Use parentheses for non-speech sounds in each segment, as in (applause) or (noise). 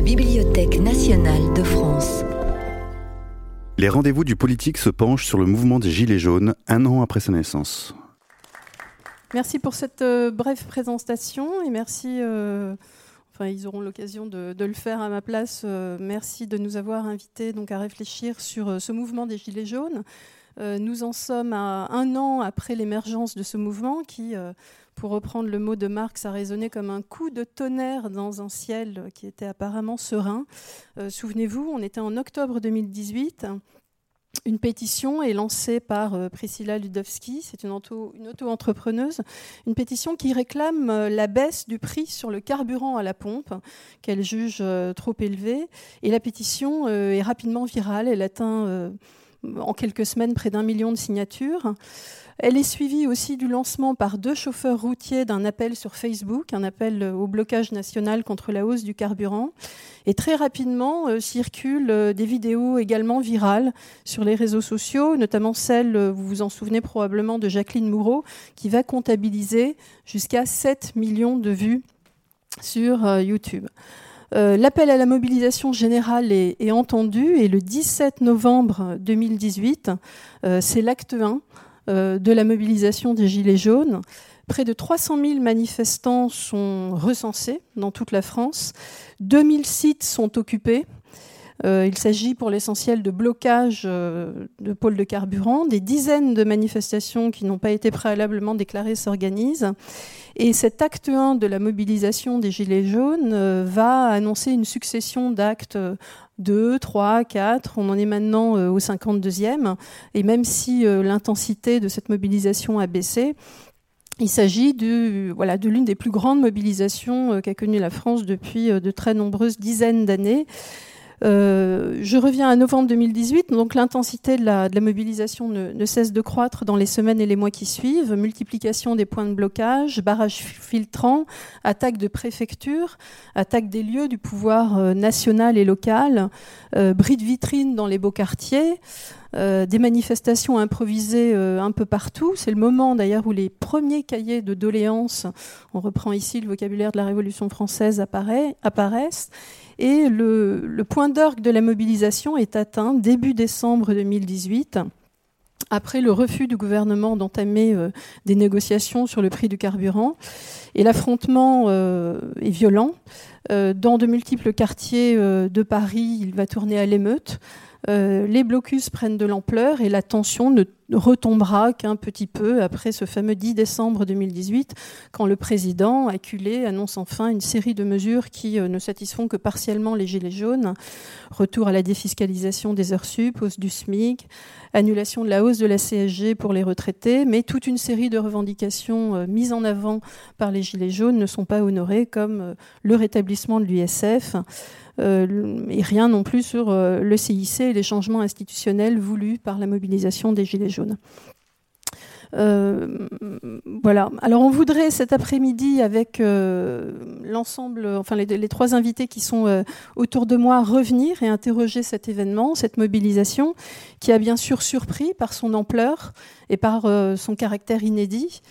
la Bibliothèque nationale de France. Les rendez-vous du politique se penchent sur le mouvement des Gilets jaunes un an après sa naissance. Merci pour cette euh, brève présentation et merci. Euh, enfin, ils auront l'occasion de, le faire à ma place. Euh, merci de nous avoir invités donc à réfléchir sur ce mouvement des Gilets jaunes. nous en sommes à un an après l'émergence de ce mouvement qui, pour reprendre le mot de Marx, a résonné comme un coup de tonnerre dans un ciel qui était apparemment serein. Souvenez-vous, on était en octobre 2018 une pétition est lancée par euh, Priscilla Ludowski, c'est une auto-entrepreneuse, une pétition qui réclame euh, la baisse du prix sur le carburant à la pompe, qu'elle juge euh, trop élevé. Et la pétition est rapidement virale, elle atteint en quelques semaines près d'un million de signatures. Elle est suivie aussi du lancement par deux chauffeurs routiers d'un appel sur Facebook, un appel au blocage national contre la hausse du carburant. Et très rapidement euh, circulent euh, des vidéos également virales sur les réseaux sociaux, notamment celle, euh, vous vous en souvenez probablement, de Jacqueline Moureau, qui va comptabiliser jusqu'à 7 millions de vues sur YouTube. L'appel à la mobilisation générale est, entendu et le 17 novembre 2018, c'est l'acte 1 euh, de la mobilisation des Gilets jaunes. Près de 300 000 manifestants sont recensés dans toute la France. 2000 sites sont occupés. Euh, il s'agit pour l'essentiel de blocages euh, de pôles de carburant. Des dizaines de manifestations qui n'ont pas été préalablement déclarées s'organisent. Et cet acte 1 de la mobilisation des Gilets jaunes va annoncer une succession d'actes 2, 3, 4, on en est maintenant euh, au 52e. Et même si euh, l'intensité de cette mobilisation a baissé, il s'agit de, voilà, de l'une des plus grandes mobilisations euh, qu'a connue la France depuis de très nombreuses dizaines d'années. Euh, je reviens à novembre 2018, donc l'intensité de la, mobilisation ne, cesse de croître dans les semaines et les mois qui suivent. Multiplication des points de blocage, barrages filtrants, attaque de préfecture, attaque des lieux du pouvoir euh, national et local, euh, bris de vitrines dans les beaux quartiers. des manifestations improvisées un peu partout. C'est le moment d'ailleurs où les premiers cahiers de doléances, on reprend ici le vocabulaire de la Révolution française, apparaissent. Et le, point d'orgue de la mobilisation est atteint début décembre 2018 après le refus du gouvernement d'entamer euh, des négociations sur le prix du carburant. Et l'affrontement euh, est violent. Euh, dans de multiples quartiers de Paris, il va tourner à l'émeute. Les blocus prennent de l'ampleur et la tension ne retombera qu'un petit peu après ce fameux 10 décembre 2018, quand le président, acculé, annonce enfin une série de mesures qui euh, ne satisfont que partiellement les Gilets jaunes. Retour à la défiscalisation des heures sup, hausse du SMIC, annulation de la hausse de la CSG pour les retraités, mais toute une série de revendications euh, mises en avant par les Gilets jaunes ne sont pas honorées, comme euh, le rétablissement de l'USF. Et rien non plus sur le CIC et les changements institutionnels voulus par la mobilisation des Gilets jaunes. Euh, voilà. Alors on voudrait cet après-midi avec euh, l'ensemble, enfin les, trois invités qui sont euh, autour de moi revenir et interroger cet événement, cette mobilisation, qui a bien sûr surpris par son ampleur et par son caractère inédit.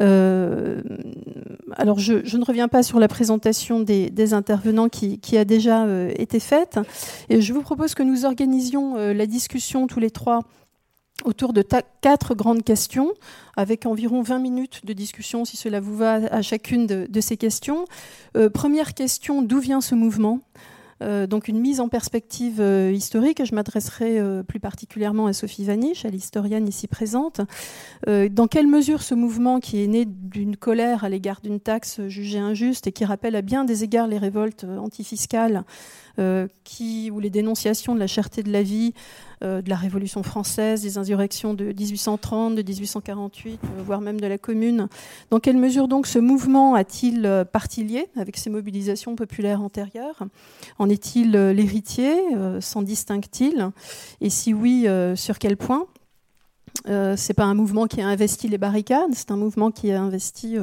Alors je, ne reviens pas sur la présentation des, intervenants qui, a déjà été faite et je vous propose que nous organisions la discussion tous les trois autour de quatre grandes questions, avec environ 20 minutes de discussion, si cela vous va, à chacune de, ces questions. Euh, première question, d'où vient ce mouvement? euh, donc une mise en perspective euh, historique. Je m'adresserai plus particulièrement à Sophie Vaniche, à l'historienne ici présente. dans quelle mesure ce mouvement, qui est né d'une colère à l'égard d'une taxe jugée injuste et qui rappelle à bien des égards les révoltes antifiscales, qui, ou les dénonciations de la cherté de la vie, euh, de la Révolution française, des insurrections de 1830, de 1848, euh, voire même de la Commune. Dans quelle mesure donc ce mouvement a-t-il euh, partie avec ces mobilisations populaires antérieures? En est-il l'héritier? S'en distingue-t-il? Et si oui, sur quel point? Euh, c'est pas un mouvement qui a investi les barricades, c'est un mouvement qui a investi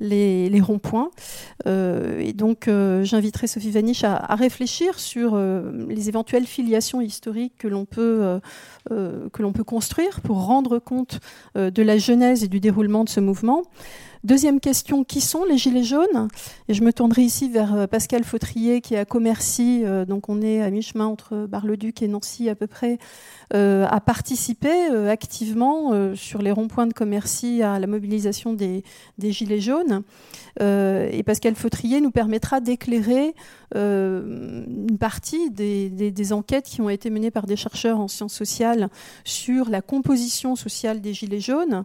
les, ronds-points. Euh, et donc, euh, j'inviterai Sophie Vaniche à, réfléchir sur euh, les éventuelles filiations historiques que l'on peut construire pour rendre compte de la genèse et du déroulement de ce mouvement. Deuxième question, qui sont les Gilets jaunes? Et je me tournerai ici vers Pascal Fautrier qui est à Commercy, donc on est à mi-chemin entre Bar-le-Duc et Nancy à peu près, a participé activement sur les ronds-points de Commercy à la mobilisation des, Gilets jaunes. et Pascal Fautrier nous permettra d'éclairer une partie des, enquêtes qui ont été menées par des chercheurs en sciences sociales sur la composition sociale des Gilets jaunes.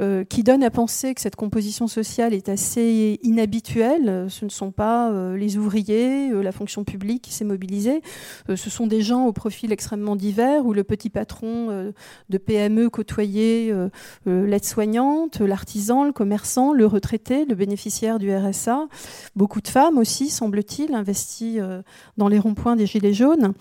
Euh, qui donne à penser que cette composition sociale est assez inhabituelle. Ce ne sont pas euh, les ouvriers, euh, la fonction publique qui s'est mobilisée. ce sont des gens au profil extrêmement divers où le petit patron de PME côtoyait l'aide-soignante, l'artisan, le commerçant, le retraité, le bénéficiaire du RSA. Beaucoup de femmes aussi, semble-t-il, investies dans les ronds-points des Gilets jaunes.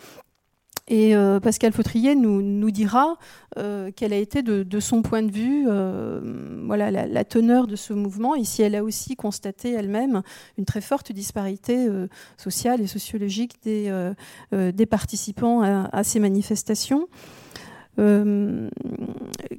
Et euh, Pascal Fautrier nous, dira euh, quelle a été de, son point de vue euh, voilà, la, teneur de ce mouvement et si elle a aussi constaté elle-même une très forte disparité sociale et sociologique des participants à ces manifestations. Euh,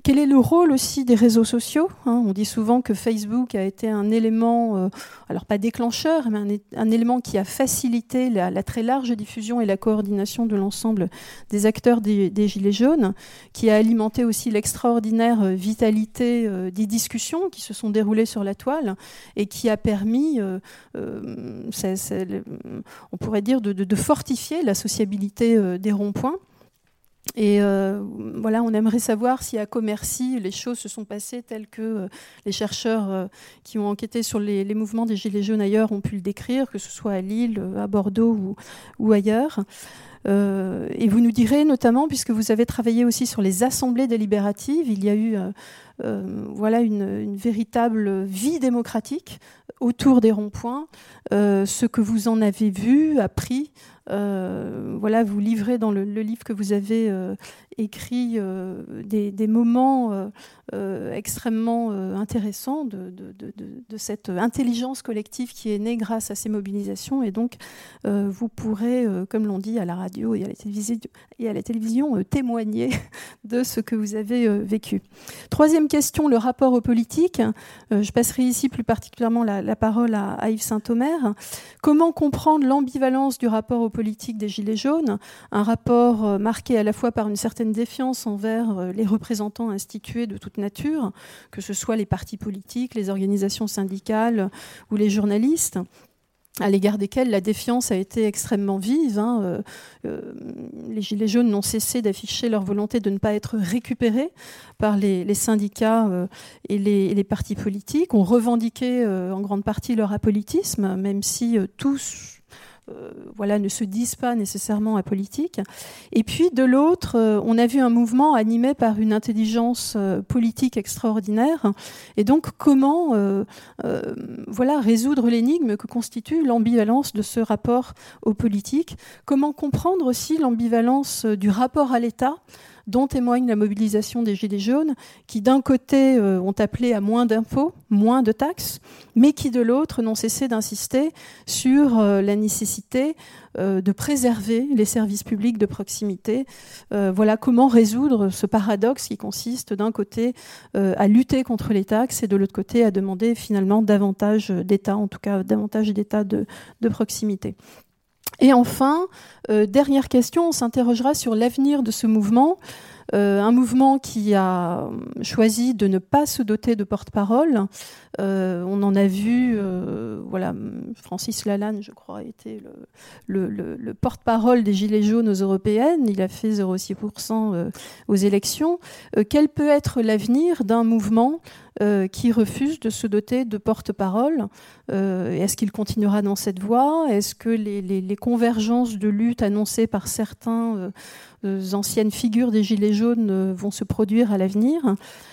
quel est le rôle aussi des réseaux sociaux hein? On dit souvent que Facebook a été un élément, euh, alors pas déclencheur, mais un, élément qui a facilité la, très large diffusion et la coordination de l'ensemble des acteurs des, Gilets jaunes, qui a alimenté aussi l'extraordinaire vitalité euh, des discussions qui se sont déroulées sur la toile et qui a permis, on pourrait dire, de fortifier la sociabilité des ronds-points. Et euh, voilà, on aimerait savoir si à Commercy, les choses se sont passées telles que euh, les chercheurs euh, qui ont enquêté sur les, mouvements des Gilets jaunes ailleurs ont pu le décrire, que ce soit à Lille, à Bordeaux ou, ailleurs. et vous nous direz notamment, puisque vous avez travaillé aussi sur les assemblées délibératives, il y a eu voilà une, véritable vie démocratique autour des ronds-points, ce que vous en avez vu, appris, euh, voilà, vous livrez dans le, livre que vous avez euh, écrit euh, des, moments extrêmement intéressants de, cette intelligence collective qui est née grâce à ces mobilisations. Et donc, vous pourrez, comme l'on dit à la radio et à la télévision, et à la télévision témoigner (laughs) de ce que vous avez vécu. Troisième question, le rapport aux politiques. je passerai ici plus particulièrement la, parole à, Yves Saint-Omer. Comment comprendre l'ambivalence du rapport aux politique des Gilets jaunes, un rapport euh, marqué à la fois par une certaine défiance envers euh, les représentants institués de toute nature, que ce soit les partis politiques, les organisations syndicales ou les journalistes, à l'égard desquels la défiance a été extrêmement vive. Hein, euh, les Gilets jaunes n'ont cessé d'afficher leur volonté de ne pas être récupérés par les, syndicats et, les, partis politiques, ont revendiqué en grande partie leur apolitisme, même si tous euh, voilà, ne se disent pas nécessairement apolitiques. Et puis de l'autre, euh, on a vu un mouvement animé par une intelligence euh, politique extraordinaire. Et donc comment voilà, résoudre l'énigme que constitue l'ambivalence de ce rapport aux politiques? Comment comprendre aussi l'ambivalence du rapport à l'État dont témoigne la mobilisation des Gilets jaunes, qui d'un côté euh, ont appelé à moins d'impôts, moins de taxes, mais qui de l'autre n'ont cessé d'insister sur euh, la nécessité euh, de préserver les services publics de proximité. voilà comment résoudre ce paradoxe qui consiste d'un côté à lutter contre les taxes et de l'autre côté à demander finalement davantage d'État, en tout cas davantage d'État de proximité. Et enfin, euh, dernière question, on s'interrogera sur l'avenir de ce mouvement. Euh, un mouvement qui a choisi de ne pas se doter de porte-parole. Euh, on en a vu, voilà, Francis Lalanne, je crois, a été le, porte-parole des Gilets jaunes aux européennes. Il a fait 0,6% aux élections. quel peut être l'avenir d'un mouvement euh, qui refuse de se doter de porte-parole? Euh, est-ce qu'il continuera dans cette voie? Est-ce que les, convergences de lutte annoncées par certains euh, anciennes figures des Gilets jaunes vont se produire à l'avenir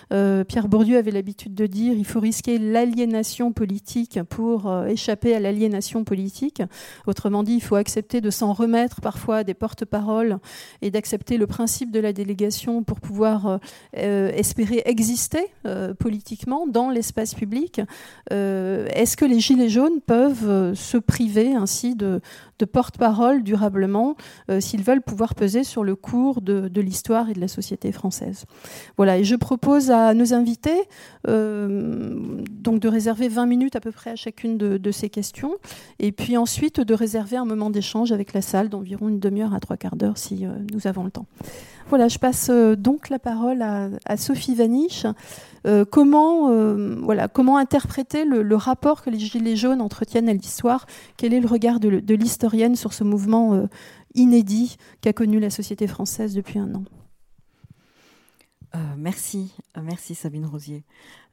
Pierre Bourdieu avait l'habitude de dire il faut risquer l'aliénation politique pour échapper à l'aliénation politique. Autrement dit, il faut accepter de s'en remettre parfois à des porte-paroles et d'accepter le principe de la délégation pour pouvoir espérer exister politiquement dans l'espace public. Euh, est-ce que les Gilets jaunes peuvent euh, se priver ainsi de, porte-parole durablement euh, s'ils veulent pouvoir peser sur le cours de, l'histoire et de la société française? Voilà, et je propose à nos invités donc de réserver 20 minutes à peu près à chacune de, ces questions, et puis ensuite de réserver un moment d'échange avec la salle d'environ une demi-heure à trois quarts d'heure si nous avons le temps. Voilà, je passe donc la parole à, Sophie Vaniche. comment, voilà, comment interpréter le, rapport que les Gilets jaunes entretiennent à l'histoire? Quel est le regard de l'historienne sur ce mouvement inédit qu'a connu la société française depuis un an? Euh, merci, euh, merci Sabine Rosier.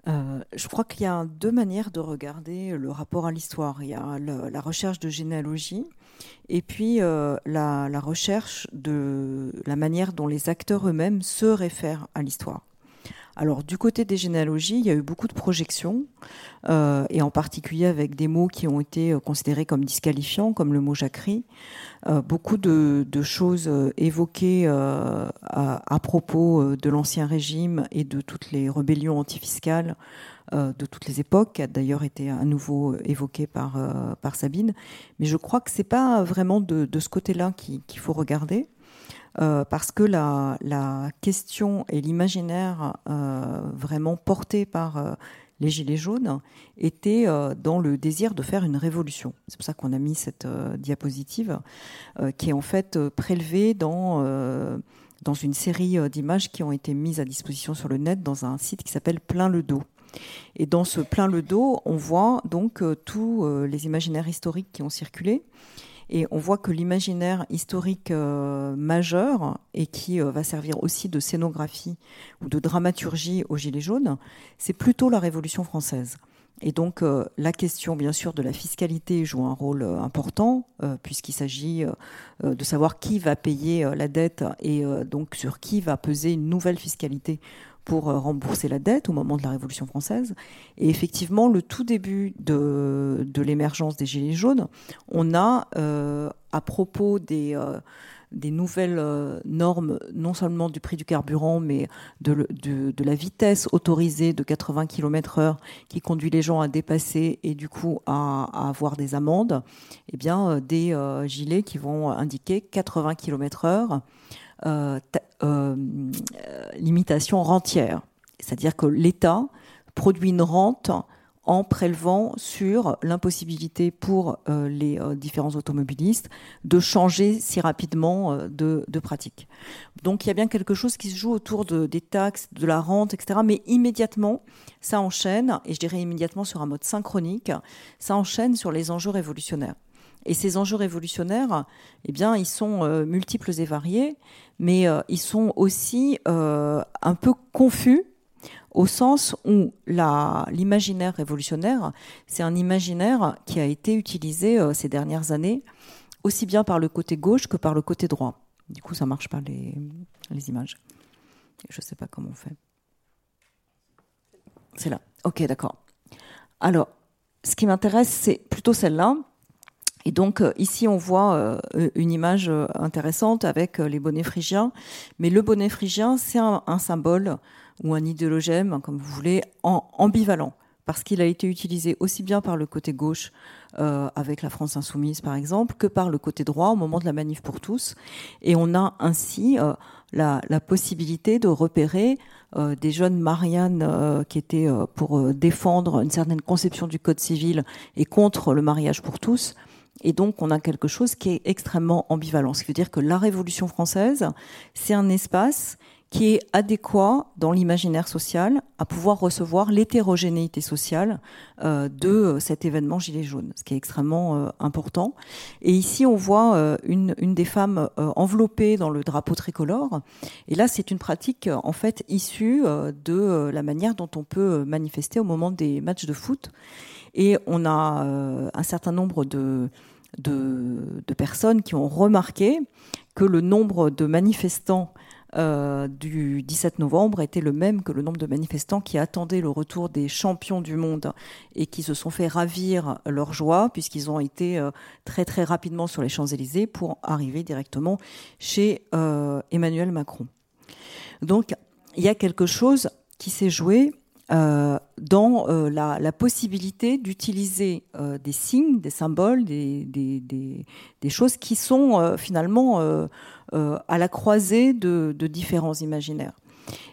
Euh, je crois qu'il y a deux manières de regarder le rapport à l'histoire. Il y a la recherche de généalogie et puis la, recherche de la manière dont les acteurs eux-mêmes se réfèrent à l'histoire. Alors du côté des généalogies, il y a eu beaucoup de projections, euh, et en particulier avec des mots qui ont été euh, considérés comme disqualifiants, comme le mot jacquerie. Euh, beaucoup de, choses évoquées à, propos de l'Ancien Régime et de toutes les rébellions antifiscales de toutes les époques, qui a d'ailleurs été à nouveau évoqué par, Sabine. Mais je crois que c'est pas vraiment de, ce côté-là qu'il faut regarder. Euh, parce que la, question et l'imaginaire euh, vraiment portés par euh, les Gilets jaunes étaient dans le désir de faire une révolution. C'est pour ça qu'on a mis cette diapositive qui est en fait prélevée dans, dans une série d'images qui ont été mises à disposition sur le net dans un site qui s'appelle Plein le dos. Et dans ce plein le dos, on voit donc tous les imaginaires historiques qui ont circulé et on voit que l'imaginaire historique euh, majeur, et qui euh, va servir aussi de scénographie ou de dramaturgie aux Gilets jaunes, c'est plutôt la Révolution française. Et donc euh, la question, bien sûr, de la fiscalité joue un rôle important, puisqu'il s'agit de savoir qui va payer la dette et donc sur qui va peser une nouvelle fiscalité pour euh, rembourser la dette au moment de la Révolution française. Et effectivement, le tout début de, l'émergence des Gilets jaunes, on a, euh, à propos des, euh, nouvelles normes, non seulement du prix du carburant, mais de, la vitesse autorisée de 80 km/h qui conduit les gens à dépasser et du coup à, avoir des amendes, eh bien, des gilets qui vont indiquer 80 km/h limitation rentière. C'est-à-dire que l'État produit une rente en prélevant sur l'impossibilité pour euh, les différents automobilistes de changer si rapidement de, pratique. Donc il y a bien quelque chose qui se joue autour de, des taxes, de la rente, etc. Mais immédiatement, ça enchaîne, et je dirais immédiatement sur un mode synchronique, ça enchaîne sur les enjeux révolutionnaires. Et ces enjeux révolutionnaires, eh bien, ils sont euh, multiples et variés, mais euh, ils sont aussi euh, un peu confus au sens où l'imaginaire révolutionnaire, c'est un imaginaire qui a été utilisé ces dernières années, aussi bien par le côté gauche que par le côté droit. Du coup, ça marche pas les, les images. Je ne sais pas comment on fait. C'est là. Ok, d'accord. Alors, ce qui m'intéresse, c'est plutôt celle-là, et donc euh, ici on voit euh, une image euh, intéressante avec les bonnets phrygiens, mais le bonnet phrygien c'est un, symbole ou un idéologème, comme vous voulez, en, ambivalent, parce qu'il a été utilisé aussi bien par le côté gauche avec la France insoumise par exemple, que par le côté droit au moment de la manif pour tous, et on a ainsi la, la, possibilité de repérer des jeunes Marianne qui étaient pour défendre une certaine conception du code civil et contre le mariage pour tous et donc, on a quelque chose qui est extrêmement ambivalent. Ce qui veut dire que la Révolution française, c'est un espace qui est adéquat dans l'imaginaire social à pouvoir recevoir l'hétérogénéité sociale euh, de cet événement Gilet jaune, ce qui est extrêmement euh, important. Et ici, on voit euh, une, des femmes enveloppées dans le drapeau tricolore. Et là, c'est une pratique en fait issue de la manière dont on peut manifester au moment des matchs de foot. Et on a euh, un certain nombre de, de, personnes qui ont remarqué que le nombre de manifestants euh, du 17 novembre était le même que le nombre de manifestants qui attendaient le retour des champions du monde et qui se sont fait ravir leur joie puisqu'ils ont été euh, très très rapidement sur les Champs-Élysées pour arriver directement chez Emmanuel Macron. Donc il y a quelque chose qui s'est joué dans la, possibilité d'utiliser des signes, des symboles, des, choses qui sont finalement à la croisée de, différents imaginaires.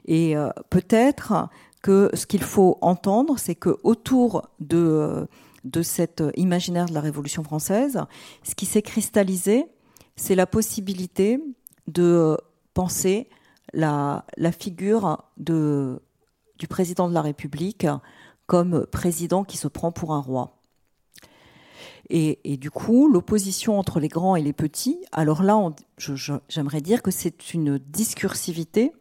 Et peut-être que ce qu'il faut entendre, c'est que autour de de cet imaginaire de la Révolution française, ce qui s'est cristallisé, c'est la possibilité de penser la, figure de, du président de la République comme président qui se prend pour un roi. Et, du coup, l'opposition entre les grands et les petits, alors là, j'aimerais dire que c'est une discursivité,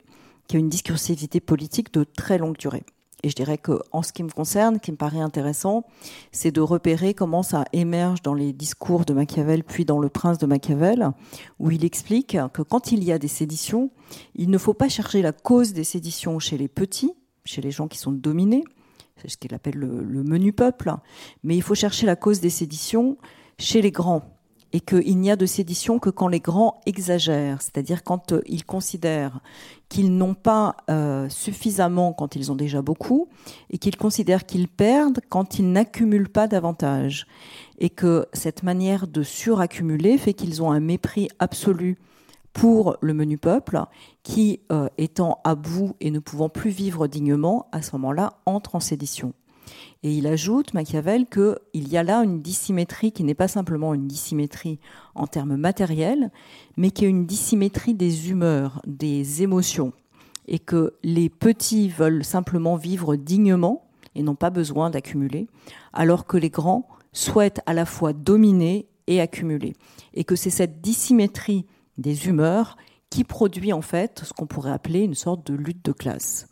qui est une discursivité politique de très longue durée. Et je dirais qu'en ce qui me concerne, ce qui me paraît intéressant, c'est de repérer comment ça émerge dans les discours de Machiavel, puis dans Le Prince de Machiavel, où il explique que quand il y a des séditions, il ne faut pas chercher la cause des séditions chez les petits, chez les gens qui sont dominés, c'est ce qu'il appelle le, menu peuple, mais il faut chercher la cause des séditions chez les grands. Et qu'il n'y a de sédition que quand les grands exagèrent, c'est-à-dire quand euh, ils considèrent qu'ils n'ont pas euh, suffisamment quand ils ont déjà beaucoup, et qu'ils considèrent qu'ils perdent quand ils n'accumulent pas davantage, et que cette manière de suraccumuler fait qu'ils ont un mépris absolu pour le menu peuple, qui, euh, étant à bout et ne pouvant plus vivre dignement, à ce moment-là, entre en sédition. Et il ajoute, Machiavel, qu'il y a là une dissymétrie qui n'est pas simplement une dissymétrie en termes matériels, mais qui est une dissymétrie des humeurs, des émotions, et que les petits veulent simplement vivre dignement et n'ont pas besoin d'accumuler, alors que les grands souhaitent à la fois dominer et accumuler. Et que c'est cette dissymétrie des humeurs qui produit en fait ce qu'on pourrait appeler une sorte de lutte de classe.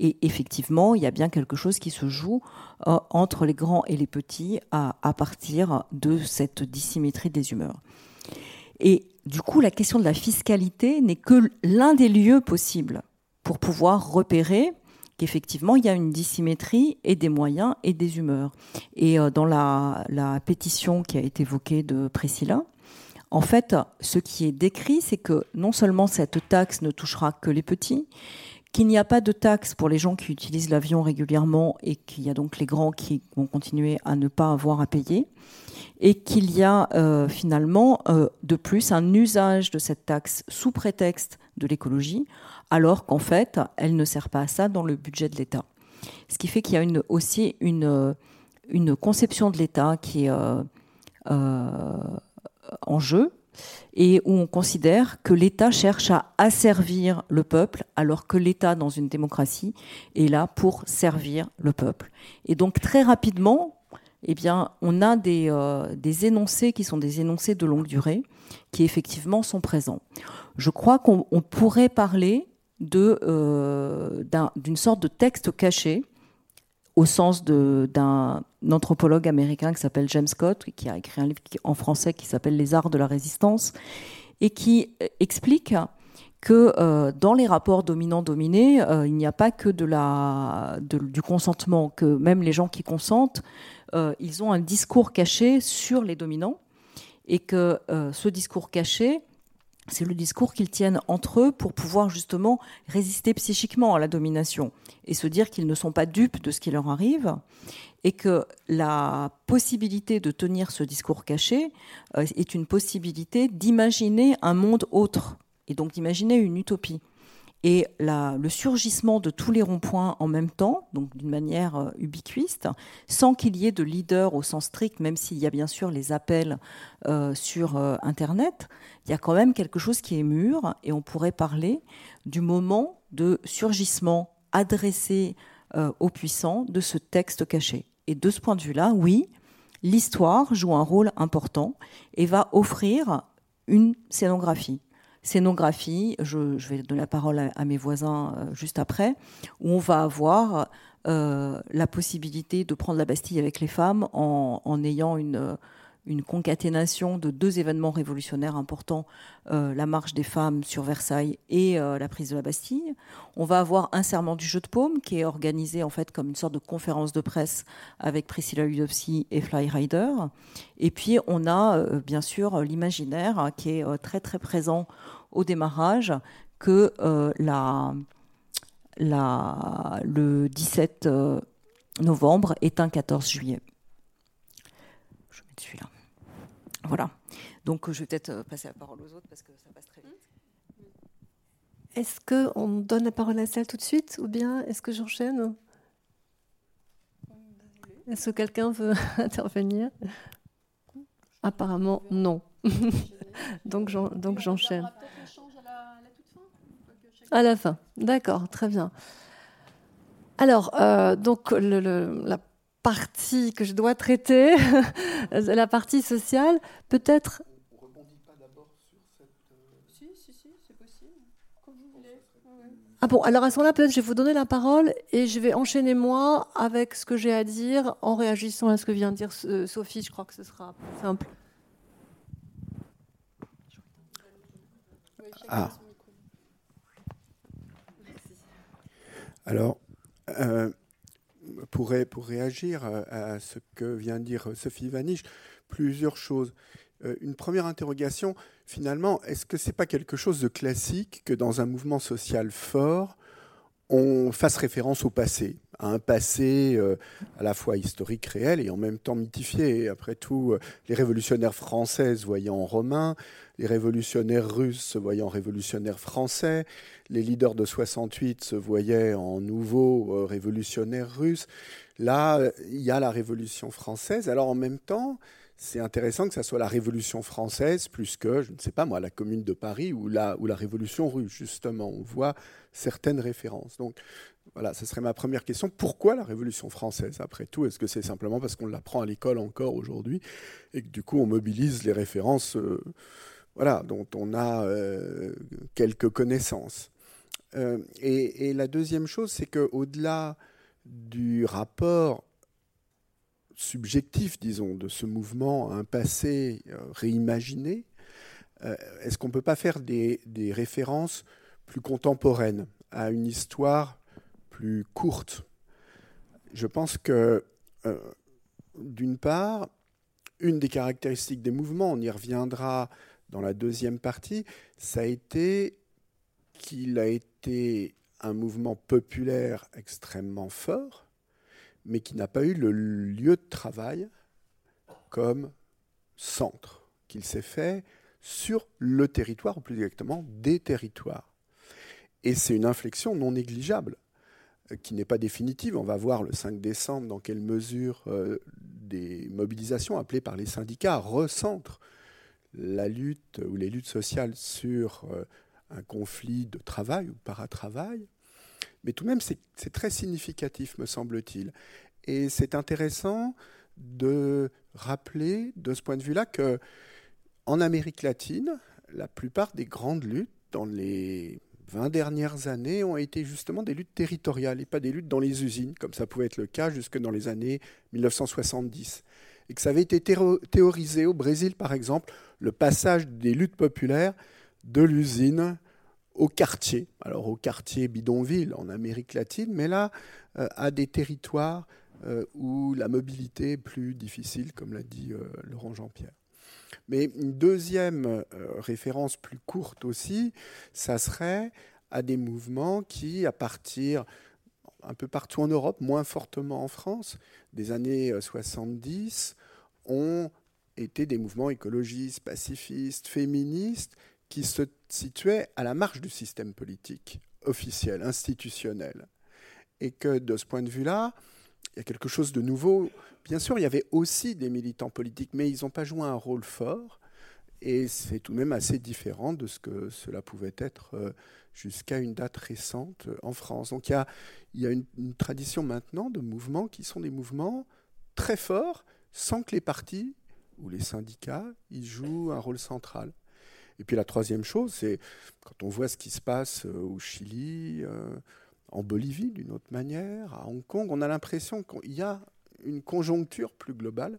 Et effectivement, il y a bien quelque chose qui se joue euh, entre les grands et les petits à, partir de cette dissymétrie des humeurs. Et du coup, la question de la fiscalité n'est que l'un des lieux possibles pour pouvoir repérer qu'effectivement, il y a une dissymétrie et des moyens et des humeurs. Et euh, dans la, la pétition qui a été évoquée de Priscilla, en fait, ce qui est décrit, c'est que non seulement cette taxe ne touchera que les petits, qu'il n'y a pas de taxe pour les gens qui utilisent l'avion régulièrement et qu'il y a donc les grands qui vont continuer à ne pas avoir à payer, et qu'il y a euh, finalement euh, de plus un usage de cette taxe sous prétexte de l'écologie, alors qu'en fait, elle ne sert pas à ça dans le budget de l'État. Ce qui fait qu'il y a aussi une, une conception de l'État qui est euh, en jeu, et où on considère que l'État cherche à asservir le peuple, alors que l'État, dans une démocratie, est là pour servir le peuple. Et donc très rapidement, eh bien, on a des, euh, énoncés qui sont des énoncés de longue durée, qui effectivement sont présents. Je crois qu'on pourrait parler euh, d'une sorte de texte caché au sens d'un anthropologue américain qui s'appelle James Scott, qui a écrit un livre en français qui s'appelle Les arts de la résistance, et qui euh, explique que euh, dans les rapports dominants-dominés, euh, il n'y a pas que de la, du consentement, que même les gens qui consentent, ils ont un discours caché sur les dominants, et que ce discours caché, c'est le discours qu'ils tiennent entre eux pour pouvoir justement résister psychiquement à la domination et se dire qu'ils ne sont pas dupes de ce qui leur arrive et que la possibilité de tenir ce discours caché euh, est une possibilité d'imaginer un monde autre et donc d'imaginer une utopie. Et le surgissement de tous les ronds-points en même temps, donc d'une manière euh, ubiquiste, sans qu'il y ait de leader au sens strict, même s'il y a bien sûr les appels euh, sur euh, Internet, il y a quand même quelque chose qui est mûr, et on pourrait parler du moment de surgissement adressé aux puissants de ce texte caché. Et de ce point de vue-là, oui, l'histoire joue un rôle important et va offrir une scénographie scénographie, je, vais donner la parole à, mes voisins euh, juste après, où on va avoir euh, la possibilité de prendre la Bastille avec les femmes en, en ayant une une concaténation de deux événements révolutionnaires importants, euh, la marche des femmes sur Versailles et euh, la prise de la Bastille. On va avoir un serment du jeu de paume qui est organisé en fait comme une sorte de conférence de presse avec Priscilla Ludowski et Fly Rider. Et puis on a euh, bien sûr l'imaginaire hein, qui est très très présent au démarrage que le 17 novembre est un 14 juillet. Je vais celui-là. Voilà. Donc je vais peut-être passer la parole aux autres parce que ça passe très vite. Est-ce qu'on donne la parole à celle tout de suite ou bien est-ce que j'enchaîne? Est-ce que quelqu'un veut (laughs) intervenir? Apparemment, non. (laughs) donc j'enchaîne. À la fin, d'accord, très bien. Alors, euh, donc la partie que je dois traiter, (laughs) la partie sociale, peut-être Ah bon, alors à ce moment-là, peut-être je vais vous donner la parole et je vais enchaîner moi avec ce que j'ai à dire en réagissant à ce que vient de dire euh, Sophie. Je crois que ce sera plus simple. Ah. Alors, euh, pour, réagir à ce que vient de dire Sophie Vaniche, plusieurs choses. Euh, une première interrogation, finalement, est-ce que ce n'est pas quelque chose de classique que dans un mouvement social fort, on fasse référence au passé, à un passé euh, à la fois historique, réel et en même temps mythifié. Après tout, euh, les révolutionnaires français se voyant romains, les révolutionnaires russes se voyant révolutionnaires français, les leaders de 68 se voyaient en nouveaux révolutionnaires russes. Là, il y a la révolution française. Alors en même temps, c'est intéressant que ça soit la Révolution française plus que, je ne sais pas moi, la Commune de Paris ou la, Révolution russe, justement. On voit certaines références. Donc voilà, ce serait ma première question. Pourquoi la Révolution française, après tout? Est-ce que c'est simplement parce qu'on l'apprend à l'école encore aujourd'hui et que du coup on mobilise les références euh, dont on a euh, quelques connaissances? Euh, et, et, la deuxième chose, c'est qu'au-delà du rapport subjectif, disons, de ce mouvement, un passé euh, réimaginé, euh, est-ce qu'on ne peut pas faire des, références plus contemporaines à une histoire plus courte? Je pense que, euh, d'une part, une des caractéristiques des mouvements, on y reviendra dans la deuxième partie, ça a été qu'il a été un mouvement populaire extrêmement fort, mais qui n'a pas eu le lieu de travail comme centre, qu'il s'est fait sur le territoire, ou plus exactement des territoires. Et c'est une inflexion non négligeable, euh, qui n'est pas définitive. On va voir le 5 décembre dans quelle mesure euh, des mobilisations appelées par les syndicats recentrent la lutte ou les luttes sociales sur euh, un conflit de travail ou paratravail. Mais tout de même, c'est très significatif, me semble-t-il. Et c'est intéressant de rappeler, de ce point de vue-là, que en Amérique latine, la plupart des grandes luttes dans les 20 dernières années ont été justement des luttes territoriales et pas des luttes dans les usines, comme ça pouvait être le cas jusque dans les années 1970. Et que ça avait été théorisé au Brésil, par exemple, le passage des luttes populaires de l'usine au quartier, alors au quartier bidonville en Amérique latine, mais là, euh, à des territoires euh, où la mobilité est plus difficile, comme l'a dit euh, Laurent Jean-Pierre. Mais une deuxième référence plus courte aussi, ça serait à des mouvements qui, à partir un peu partout en Europe, moins fortement en France, des années 70, ont été des mouvements écologistes, pacifistes, féministes, qui se situait à la marge du système politique officiel, institutionnel. Et que de ce point de vue-là, il y a quelque chose de nouveau. Bien sûr, il y avait aussi des militants politiques, mais ils n'ont pas joué un rôle fort. Et c'est tout de même assez différent de ce que cela pouvait être euh, jusqu'à une date récente euh, en France. Donc il y a, une, une, tradition maintenant de mouvements qui sont des mouvements très forts, sans que les partis ou les syndicats y jouent un rôle central. Et puis la troisième chose, c'est quand on voit ce qui se passe euh, au Chili, euh, en Bolivie d'une autre manière, à Hong Kong, on a l'impression qu'il y a une conjoncture plus globale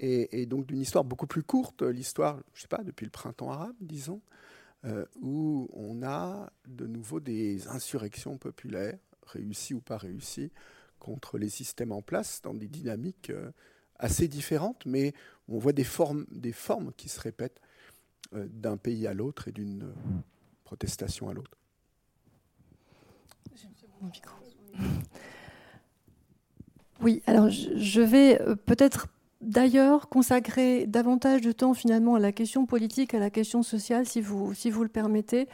et, donc d'une histoire beaucoup plus courte, l'histoire, je ne sais pas, depuis le printemps arabe, disons, euh, où on a de nouveau des insurrections populaires, réussies ou pas réussies, contre les systèmes en place dans des dynamiques assez différentes, mais on voit des formes, des formes qui se répètent. Euh, d'un pays à l'autre et d'une euh, protestation à l'autre. Oui, alors je vais peut-être d'ailleurs consacrer davantage de temps finalement à la question politique, à la question sociale, si vous, si vous le permettez.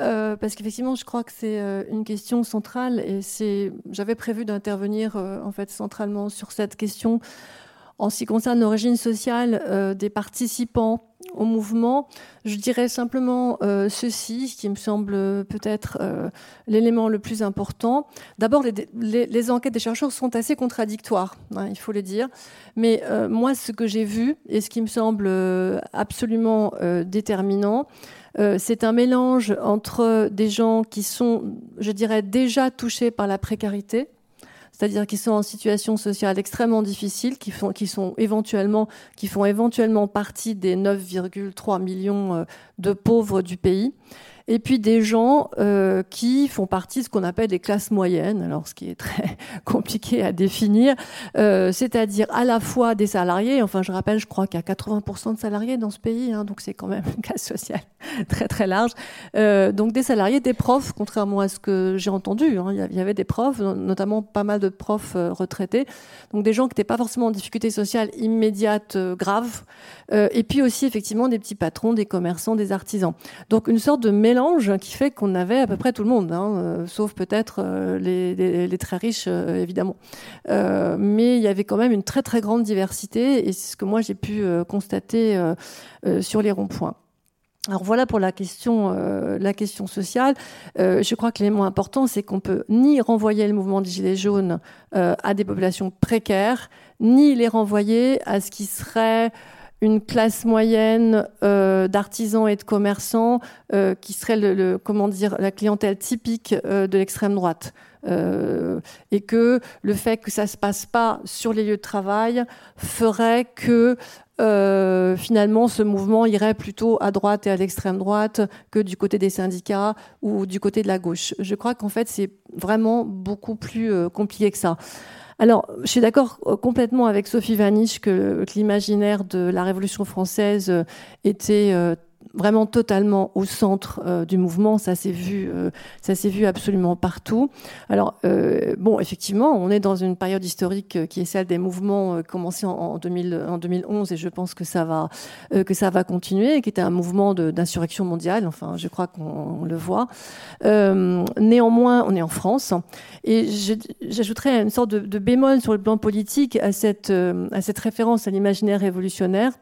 Euh, parce qu'effectivement, je crois que c'est euh, une question centrale et j'avais prévu d'intervenir euh, en fait centralement sur cette question en ce qui concerne l'origine sociale des participants au mouvement. Je dirais simplement euh, ceci, qui me semble peut-être euh, l'élément le plus important. D'abord, les, enquêtes des chercheurs sont assez contradictoires, hein, il faut le dire. Mais euh, moi, ce que j'ai vu et ce qui me semble absolument déterminant, c'est un mélange entre des gens qui sont, je dirais, déjà touchés par la précarité, c'est-à-dire qui sont en situation sociale extrêmement difficile, qui, font, sont éventuellement, qui font éventuellement partie des 9,3 millions euh, de pauvres du pays et puis des gens euh, qui font partie de ce qu'on appelle des classes moyennes, alors ce qui est très (laughs) compliqué à définir, euh, c'est-à-dire à la fois des salariés, enfin je rappelle, je crois qu'il y a 80% de salariés dans ce pays, hein, donc c'est quand même une classe sociale (laughs) très très large, euh, donc des salariés, des profs, contrairement à ce que j'ai entendu, hein, il y avait des profs, notamment pas mal de profs euh, retraités, donc des gens qui n'étaient pas forcément en difficulté sociale immédiate euh, grave, euh, et puis aussi effectivement des petits patrons, des commerçants, des artisans. Donc une sorte de mélange qui fait qu'on avait à peu près tout le monde, hein, euh, sauf peut-être euh, les, très riches évidemment. mais il y avait quand même une très très grande diversité et c'est ce que moi j'ai pu constater sur les ronds-points. Alors voilà pour la question, la question sociale. je crois que l'élément important, c'est qu'on peut ni renvoyer le mouvement des Gilets jaunes à des populations précaires, ni les renvoyer à ce qui serait une classe moyenne euh, d'artisans et de commerçants euh, qui serait le, comment dire la clientèle typique euh, de l'extrême droite. et que le fait que ça se passe pas sur les lieux de travail ferait que finalement ce mouvement irait plutôt à droite et à l'extrême droite que du côté des syndicats ou du côté de la gauche. Je crois qu'en fait c'est vraiment beaucoup plus compliqué que ça. Alors, je suis d'accord euh, complètement avec Sophie Vanish que, l'imaginaire de la Révolution française euh, était euh, vraiment totalement au centre euh, du mouvement. Ça s'est vu, euh, ça s'est vu absolument partout. Alors euh, bon, effectivement, on est dans une période historique qui est celle des mouvements commencés en, 2000, en 2011 et je pense que ça va que ça va continuer, qui était un mouvement d'insurrection mondiale. Enfin, je crois qu'on le voit. néanmoins, on est en France et j'ajouterais une sorte de, de, bémol sur le plan politique à cette à cette référence à l'imaginaire révolutionnaire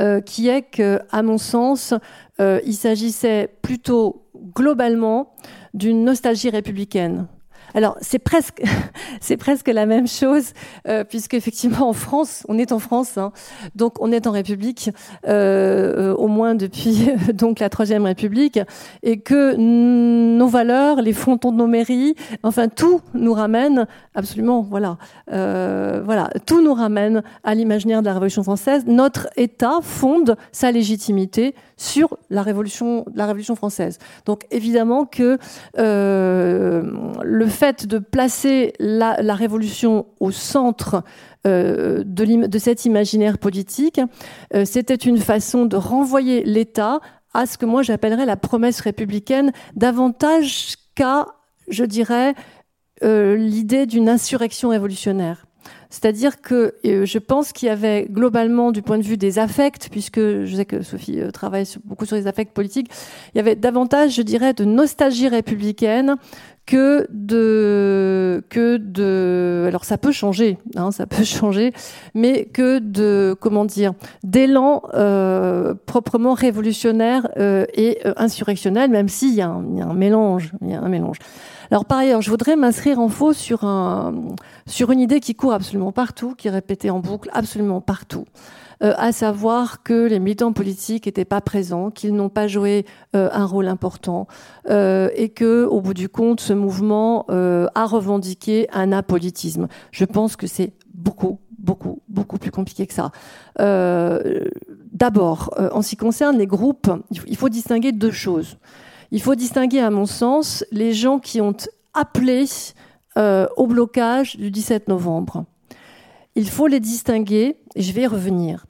euh, qui est que, à mon sens, euh, il s'agissait plutôt globalement d'une nostalgie républicaine. Alors (laughs) c'est presque, la même chose, euh, puisque effectivement en France, on est en France, hein, donc on est en République, euh, au moins depuis (laughs) la Troisième République, et que nos valeurs, les frontons de nos mairies, enfin tout nous ramène absolument, euh, voilà, tout nous ramène à l'imaginaire de la Révolution française. Notre État fonde sa légitimité sur la Révolution, la Révolution française. Donc évidemment que euh, le fait de placer la, la Révolution au centre euh, de, de, cet imaginaire politique, euh, c'était une façon de renvoyer l'État à ce que moi j'appellerais la promesse républicaine davantage qu'à, je dirais, euh, l'idée d'une insurrection révolutionnaire. C'est-à-dire que euh, je pense qu'il y avait globalement, du point de vue des affects, puisque je sais que Sophie euh, travaille beaucoup sur les affects politiques, il y avait davantage, je dirais, de nostalgie républicaine que de que de alors ça peut changer hein, ça peut (laughs) changer mais que de comment dire d'élan euh, proprement révolutionnaire euh, et euh, insurrectionnel même s'il y, a un mélange il y a un mélange. Alors par ailleurs je voudrais m'inscrire en faux sur un sur une idée qui court absolument partout qui est répétée en boucle absolument partout euh, à savoir que les militants politiques n'étaient pas présents, qu'ils n'ont pas joué euh, un rôle important, euh, et que, au bout du compte, ce mouvement a revendiqué un apolitisme. Je pense que c'est beaucoup, beaucoup, beaucoup plus compliqué que ça. D'abord, en ce qui concerne les groupes, il faut distinguer deux choses. Il faut distinguer, à mon sens, les gens qui ont appelé au blocage du 17 novembre. Il faut les distinguer, et je vais y revenir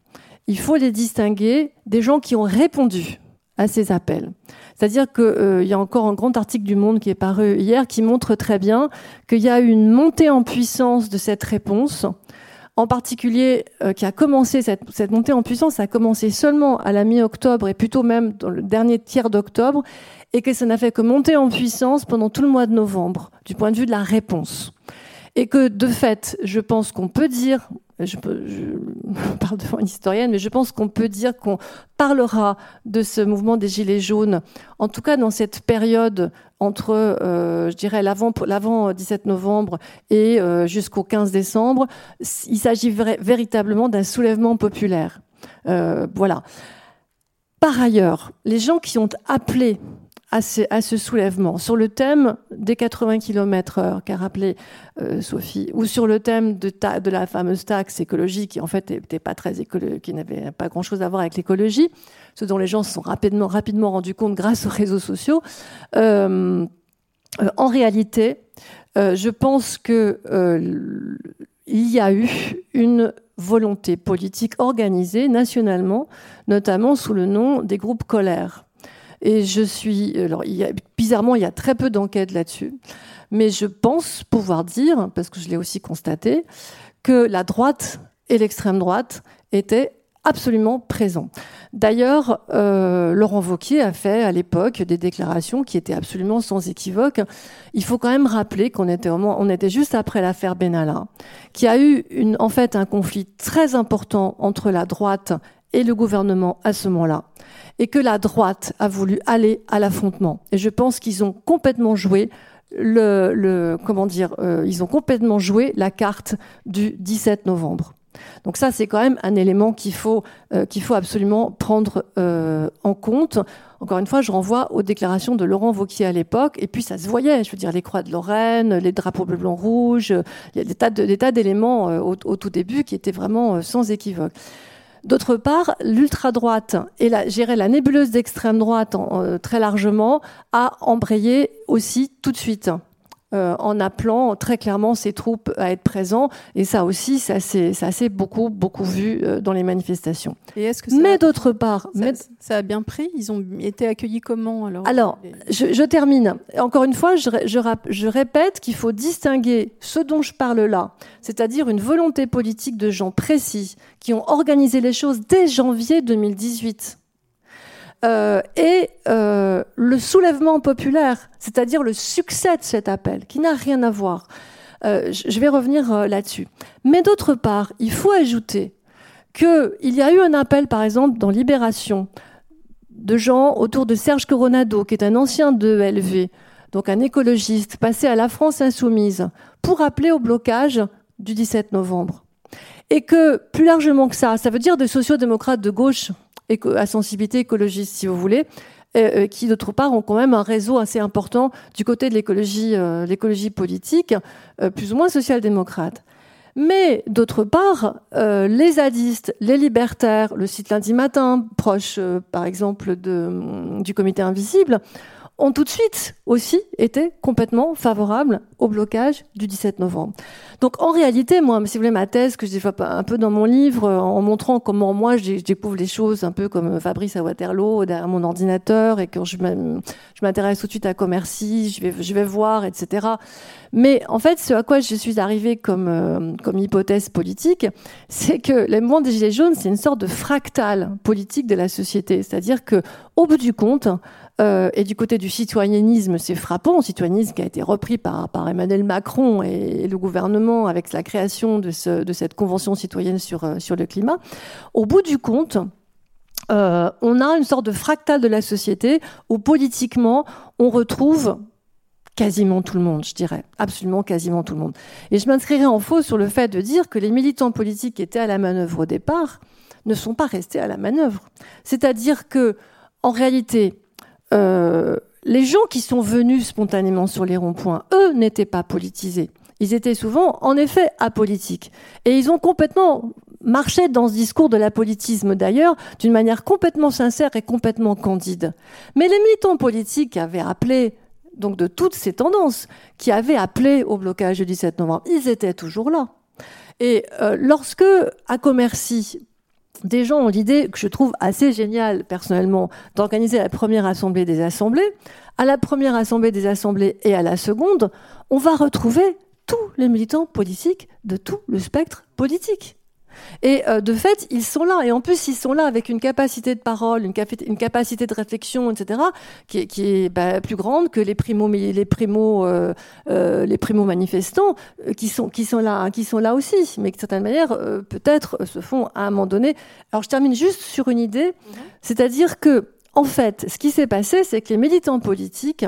il faut les distinguer des gens qui ont répondu à ces appels. C'est-à-dire qu'il euh, y a encore un grand article du Monde qui est paru hier qui montre très bien qu'il y a une montée en puissance de cette réponse, en particulier euh, qui a commencé, cette, cette, montée en puissance a commencé seulement à la mi-octobre et plutôt même dans le dernier tiers d'octobre, et que ça n'a fait que monter en puissance pendant tout le mois de novembre, du point de vue de la réponse. Et que de fait, je pense qu'on peut dire, je, (laughs) parle devant une historienne, mais je pense qu'on peut dire qu'on parlera de ce mouvement des Gilets jaunes, en tout cas dans cette période entre, euh, je dirais, l'avant, l'avant 17 novembre et euh, jusqu'au 15 décembre. Il s'agit véritablement d'un soulèvement populaire. Euh, voilà. Par ailleurs, les gens qui ont appelé à ce, soulèvement, sur le thème des 80 km heure qu'a rappelé euh, Sophie, ou sur le thème de, de, la fameuse taxe écologique qui en fait n'était pas très qui n'avait pas grand chose à voir avec l'écologie, ce dont les gens se sont rapidement, rapidement rendus compte grâce aux réseaux sociaux. Euh, euh, en réalité, je pense que il y a eu une volonté politique organisée nationalement, notamment sous le nom des groupes colères. Et je suis. Alors, bizarrement, il y a très peu d'enquêtes là-dessus. Mais je pense pouvoir dire, parce que je l'ai aussi constaté, que la droite et l'extrême droite étaient absolument présents. D'ailleurs, euh, Laurent Vauquier a fait à l'époque des déclarations qui étaient absolument sans équivoque. Il faut quand même rappeler qu'on était, on était juste après l'affaire Benalla, qui a eu en fait un conflit très important entre la droite et le gouvernement à ce moment-là et que la droite a voulu aller à l'affrontement. Et je pense qu'ils ont complètement joué le, comment dire, euh, ils ont complètement joué la carte du 17 novembre. Donc ça, c'est quand même un élément qu'il faut, euh, qu'il faut absolument prendre euh, en compte. Encore une fois, je renvoie aux déclarations de Laurent Vauquier à l'époque, et puis ça se voyait, je veux dire, les croix de Lorraine, les drapeaux bleu, blanc, rouge, il y a des tas, d'éléments au, au, tout début qui étaient vraiment sans équivoque. D'autre part, l'ultra-droite et la, la nébuleuse d'extrême droite euh, très largement a embrayé aussi tout de suite. Euh, en appelant très clairement ses troupes à être présents. Et ça aussi, ça s'est beaucoup, beaucoup vu euh, dans les manifestations. Et est-ce que mais d'autre part... Ça, ça, a bien pris? Ils ont été accueillis comment Alors, alors je, je, termine. Encore une fois, je, je, je répète qu'il faut distinguer ce dont je parle là, c'est-à-dire une volonté politique de gens précis qui ont organisé les choses dès janvier 2018 euh, et euh, le soulèvement populaire, c'est-à-dire le succès de cet appel, qui n'a rien à voir. Euh, je vais revenir euh, là-dessus. Mais d'autre part, il faut ajouter qu'il y a eu un appel, par exemple, dans Libération, de gens autour de Serge Coronado, qui est un ancien de LV, donc un écologiste, passé à la France insoumise, pour appeler au blocage du 17 novembre. Et que, plus largement que ça, ça veut dire des sociodémocrates de gauche, à sensibilité écologiste, si vous voulez, euh, qui d'autre part ont quand même un réseau assez important du côté de l'écologie, euh, politique, euh, plus ou moins social-démocrate. Mais d'autre part, les zadistes, les libertaires, le site lundi matin, proche par exemple de, du comité invisible, ont tout de suite aussi été complètement favorables au blocage du 17 novembre. Donc en réalité, moi, si vous voulez, ma thèse que je développe un peu dans mon livre, euh, en montrant comment moi je découvre les choses un peu comme Fabrice à Waterloo derrière mon ordinateur et quand je m'intéresse tout de suite à Commercy, je vais, je vais voir, etc. Mais en fait, ce à quoi je suis arrivée comme, euh, comme hypothèse politique, c'est que le mouvement des Gilets jaunes, c'est une sorte de fractal politique de la société. C'est-à-dire que, au bout du compte, euh, et du côté du citoyennisme, c'est frappant, citoyennisme qui a été repris par, Emmanuel Macron et, le gouvernement avec la création de, ce, de cette convention citoyenne sur, euh, sur le climat. Au bout du compte, euh, on a une sorte de fractal de la société où politiquement, on retrouve quasiment tout le monde, je dirais, absolument quasiment tout le monde. Et je m'inscrirai en faux sur le fait de dire que les militants politiques qui étaient à la manœuvre au départ ne sont pas restés à la manœuvre. C'est-à-dire que, en réalité, euh, les gens qui sont venus spontanément sur les ronds-points, eux, n'étaient pas politisés. Ils étaient souvent, en effet, apolitiques. Et ils ont complètement marché dans ce discours de l'apolitisme, d'ailleurs, d'une manière complètement sincère et complètement candide. Mais les militants politiques avaient appelé, donc de toutes ces tendances, qui avaient appelé au blocage du 17 novembre, ils étaient toujours là. Et euh, lorsque, à Commercy, des gens ont l'idée, que je trouve assez géniale personnellement, d'organiser la première assemblée des assemblées. À la première assemblée des assemblées et à la seconde, on va retrouver tous les militants politiques de tout le spectre politique. Et euh, de fait, ils sont là. Et en plus, ils sont là avec une capacité de parole, une, capacité de réflexion, etc., qui est, bah, plus grande que les primo, les primo, euh, euh, les primo manifestants qui sont, qui sont là, qui sont là aussi, mais qui, de certaine manière, peut-être se font à un moment donné. Alors, je termine juste sur une idée, mhm. c'est-à-dire que, en fait, ce qui s'est passé, c'est que les militants politiques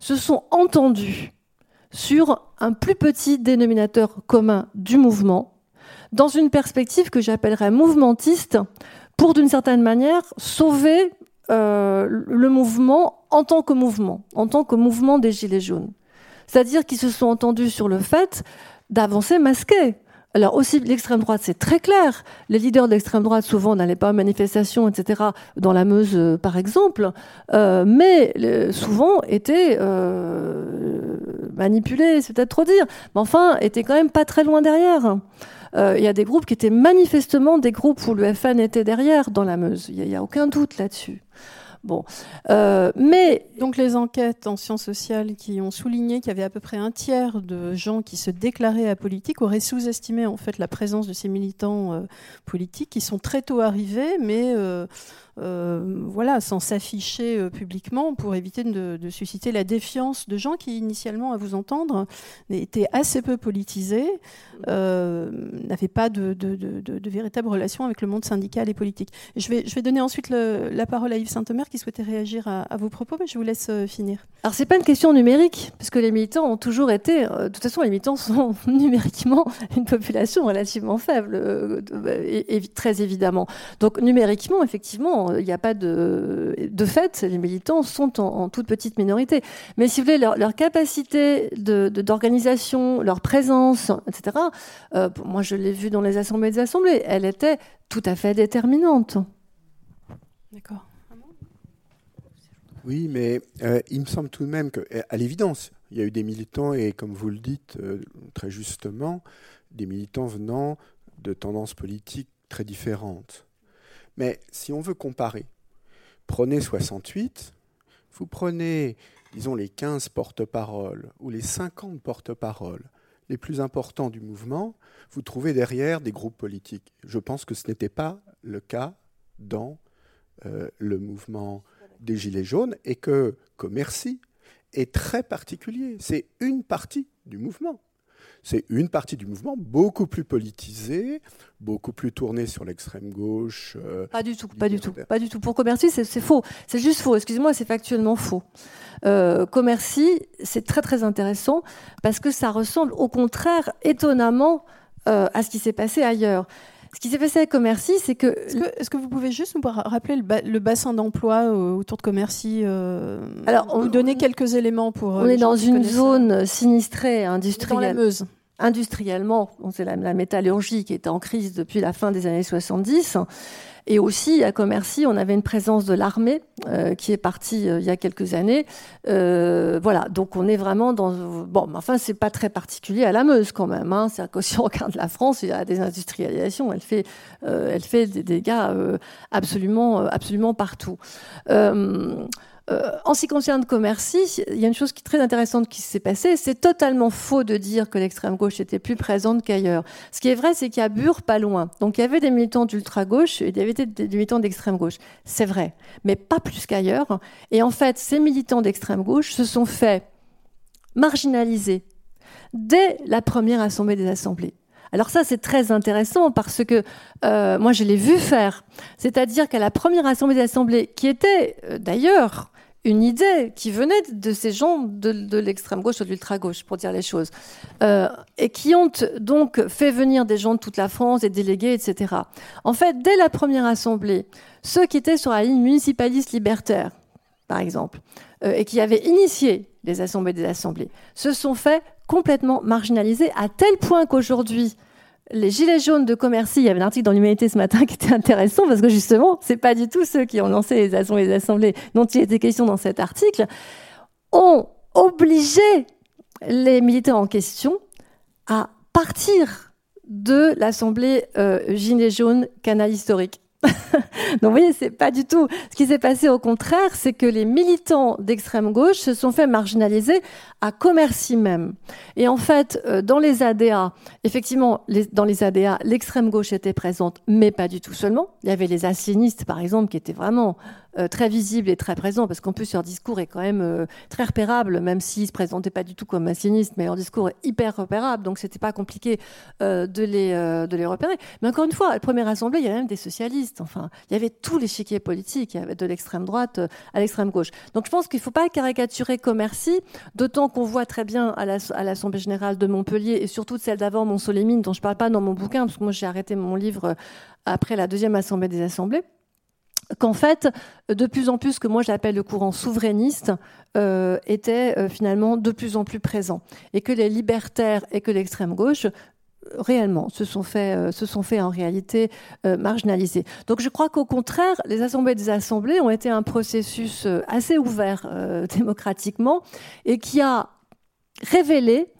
se sont entendus sur un plus petit dénominateur commun du mouvement dans une perspective que j'appellerais mouvementiste, pour d'une certaine manière sauver euh, le mouvement en tant que mouvement, en tant que mouvement des Gilets jaunes. C'est-à-dire qu'ils se sont entendus sur le fait d'avancer masqués. Alors aussi, l'extrême droite, c'est très clair. Les leaders de l'extrême droite, souvent, n'allaient pas aux manifestations, etc., dans la Meuse, euh, par exemple, euh, mais souvent étaient manipulés, c'est peut-être trop dire, mais enfin, étaient quand même pas très loin derrière. Euh, il y a des groupes qui étaient manifestement des groupes où le FN était derrière dans la Meuse. Il n'y a, aucun doute là-dessus. Bon, euh, mais donc les enquêtes en sciences sociales qui ont souligné qu'il y avait à peu près un tiers de gens qui se déclaraient apolitiques auraient sous-estimé en fait la présence de ces militants euh, politiques qui sont très tôt arrivés, mais voilà, sans s'afficher euh, publiquement pour éviter de, susciter la défiance de gens qui, initialement, à vous entendre, étaient assez peu politisés, euh, n'avaient pas de, de, véritable relation avec le monde syndical et politique. je, vais, je vais donner ensuite la parole à Yves Saint-Omer qui souhaitait réagir à, vos propos, mais je vous laisse finir. Alors, c'est pas une question numérique, parce que les militants ont toujours été. de toute façon, les militants sont (laughs) numériquement une population relativement faible, et, très évidemment. Donc, numériquement, effectivement, il n'y a pas de. De fait, les militants sont en, toute petite minorité. Mais si vous voulez, leur, capacité d'organisation, de, leur présence, etc., euh, moi je l'ai vu dans les assemblées des assemblées, elle était tout à fait déterminante. D'accord. Oui, mais euh, il me semble tout de même qu'à l'évidence, il y a eu des militants, et comme vous le dites euh, très justement, des militants venant de tendances politiques très différentes. Mais si on veut comparer, prenez 68, vous prenez, disons, les 15 porte-paroles ou les 50 porte-paroles les plus importants du mouvement, vous trouvez derrière des groupes politiques. Je pense que ce n'était pas le cas dans euh, le mouvement des Gilets jaunes et que Commercy est très particulier. C'est une partie du mouvement c'est une partie du mouvement beaucoup plus politisée, beaucoup plus tournée sur l'extrême gauche. Euh, pas du tout, pas du tout, pas du tout. Pour Commercy, c'est faux. C'est juste faux. Excusez-moi, c'est factuellement faux. Euh, Commercy, c'est très très intéressant parce que ça ressemble au contraire étonnamment euh, à ce qui s'est passé ailleurs. Ce qui s'est passé avec Commercy, c'est que... Est-ce que, vous pouvez juste nous rappeler le, bassin d'emploi euh, autour de Commercy euh, Alors, on, vous donner quelques éléments pour... On est dans une zone sinistrée industrielle. Dans la Meuse industriellement, c'est la, la, métallurgie qui était en crise depuis la fin des années 70. Et aussi, à Commercy, on avait une présence de l'armée euh, qui est partie euh, il y a quelques années. Euh, voilà, donc on est vraiment dans... Bon, mais enfin, c'est pas très particulier à la Meuse quand même. Hein. C'est-à-dire que (laughs) si on regarde la France, il y a des industrialisations, elle fait, elle fait des dégâts absolument, absolument partout. Euh, en ce qui concerne Commercy, il y a une chose qui est très intéressante qui s'est passée. C'est totalement faux de dire que l'extrême gauche était plus présente qu'ailleurs. Ce qui est vrai, c'est qu'il y a Bure pas loin. Donc il y avait des militants d'ultra gauche et il y avait des militants d'extrême gauche. C'est vrai, mais pas plus qu'ailleurs. Et en fait, ces militants d'extrême gauche se sont fait marginaliser dès la première assemblée des assemblées. Alors ça, c'est très intéressant parce que euh, moi, je l'ai vu faire. C'est-à-dire qu'à la première assemblée des assemblées, qui était euh, d'ailleurs une idée qui venait de ces gens de, l'extrême gauche ou de l'ultra gauche, pour dire les choses, euh, et qui ont donc fait venir des gens de toute la France, des délégués, etc. En fait, dès la première assemblée, ceux qui étaient sur la ligne municipaliste libertaire, par exemple, euh, et qui avaient initié les assemblées des assemblées, se sont fait complètement marginaliser à tel point qu'aujourd'hui, les gilets jaunes de Commercy, il y avait un article dans l'Humanité ce matin (laughs) qui était intéressant parce que justement, c'est pas du tout ceux qui ont lancé les assemblées, les assemblées dont il était question dans cet article, ont obligé les militaires en question à partir de l'Assemblée euh, Gilets jaunes Canal historique. (laughs) Donc vous voyez, c'est pas du tout. Ce qui s'est passé au contraire, c'est que les militants d'extrême gauche se sont fait marginaliser à Commercy même. Et en fait, euh, dans les ADA, effectivement, dans les ADA, l'extrême gauche était présente, mais pas du tout seulement. Il y avait les assinistes, par exemple, qui étaient vraiment très visible et très présent, parce qu'en plus leur discours est quand même euh, très repérable, même s'ils se présentaient pas du tout comme massionistes, mais leur discours est hyper repérable, donc c'était pas compliqué euh, de, les, de les repérer. Mais encore une fois, à la première assemblée, il y avait même des socialistes, enfin, il y avait tous les chiquiers politiques, il de l'extrême droite à l'extrême gauche. Donc je pense qu'il faut pas caricaturer Commercy, d'autant qu'on voit très bien à l'Assemblée générale de Montpellier, et surtout de celle d'avant, Montsolémine, dont je parle pas dans mon bouquin, parce que moi j'ai arrêté mon livre après la deuxième assemblée des assemblées qu'en fait, de plus en plus, que moi j'appelle le courant souverainiste, euh, était euh, finalement de plus en plus présent. Et que les libertaires et que l'extrême gauche, réellement, se sont fait, euh, se sont fait en réalité marginaliser. Donc je crois qu'au contraire, les assemblées des assemblées ont été un processus assez ouvert (laughs) démocratiquement et qui a révélé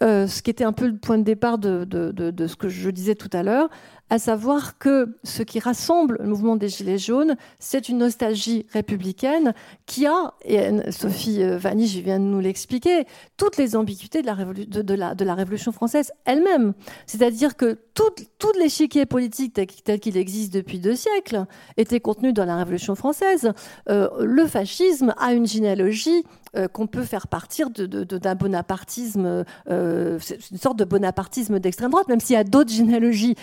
ce qui était un peu le point de départ de ce que je disais tout à l'heure, à savoir que ce qui rassemble le mouvement des Gilets jaunes, c'est une nostalgie républicaine qui a, et Sophie euh, Vanige vient de nous l'expliquer, toutes les ambiguïtés de la, Révolution française elle-même. C'est-à-dire que tout, l'échiquier politique tel, qu'il existe depuis deux siècles était contenu dans la Révolution française. Euh, le fascisme a une généalogie euh, qu'on peut faire partir d'un bonapartisme, euh, une sorte de bonapartisme d'extrême droite, même s'il y a d'autres généalogies,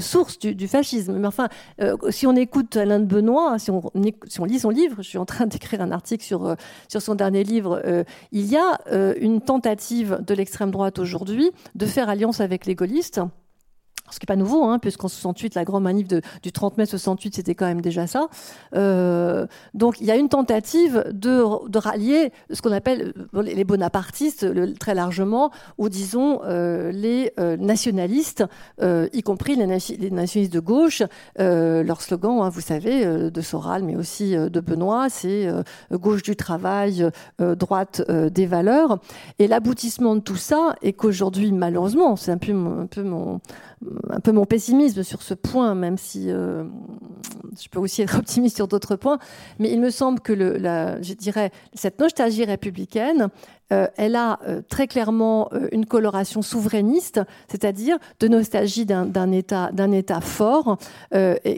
sources du, fascisme. Mais enfin, euh, si on écoute Alain de Benoît, si on, lit son livre, je suis en train (laughs) d'écrire un article sur, sur son dernier livre, il y a une tentative de l'extrême droite aujourd'hui de faire alliance avec les gaullistes ce qui n'est pas nouveau, hein, puisqu'en 68, la grande manif du 30 mai 68, c'était quand même déjà ça. Euh, donc il y a une tentative de, rallier ce qu'on appelle euh, les bonapartistes, très largement, ou disons euh, les nationalistes, y compris les, nationalistes de gauche. leur slogan, hein, vous savez, de Soral, mais aussi de Benoît, c'est gauche du travail, droite des valeurs. Et l'aboutissement de tout ça est qu'aujourd'hui, malheureusement, c'est un peu, un peu mon un peu mon pessimisme sur ce point, même si euh, je peux aussi être (laughs) optimiste sur d'autres points. Mais il me semble que le, la, je dirais, cette nostalgie républicaine, euh, elle a euh, très clairement une coloration souverainiste, c'est-à-dire de nostalgie d'un État, d'un État fort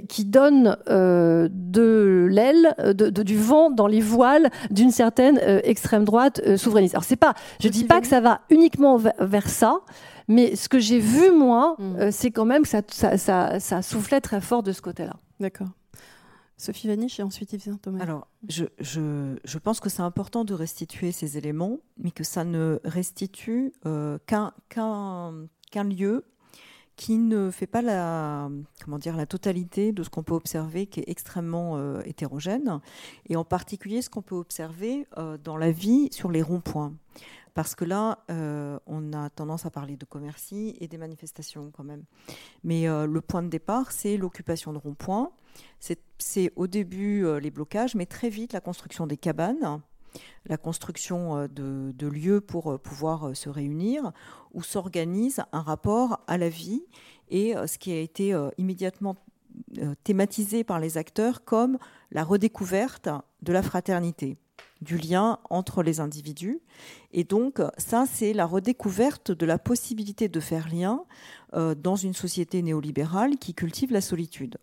qui donne de l'aile, de, du vent dans les voiles d'une certaine extrême droite souverainiste. Alors c'est pas, je dis pas que ça va uniquement vers ça. Mais ce que j'ai vu, moi, mm. euh, c'est quand même que ça, ça, ça, soufflait très fort de ce côté-là. D'accord. Sophie Vaniche et ensuite Yves Thomas. Alors, je, je, je pense que c'est important de restituer ces éléments, mais que ça ne restitue euh, qu'un qu'un lieu qui ne fait pas la, comment dire, la totalité de ce qu'on peut observer, qui est extrêmement euh, hétérogène, et en particulier ce qu'on peut observer dans la vie sur les ronds-points. Parce que là, euh, on a tendance à parler de commercy et des manifestations quand même. Mais euh, le point de départ, c'est l'occupation de ronds-points. C'est au début euh, les blocages, mais très vite la construction des cabanes, la construction de, lieux pour pouvoir se réunir, où s'organise un rapport à la vie et ce qui a été immédiatement thématisé par les acteurs comme la redécouverte de la fraternité du lien entre les individus. Et donc, ça, c'est la redécouverte de la possibilité de faire lien euh, dans une société néolibérale qui cultive la solitude.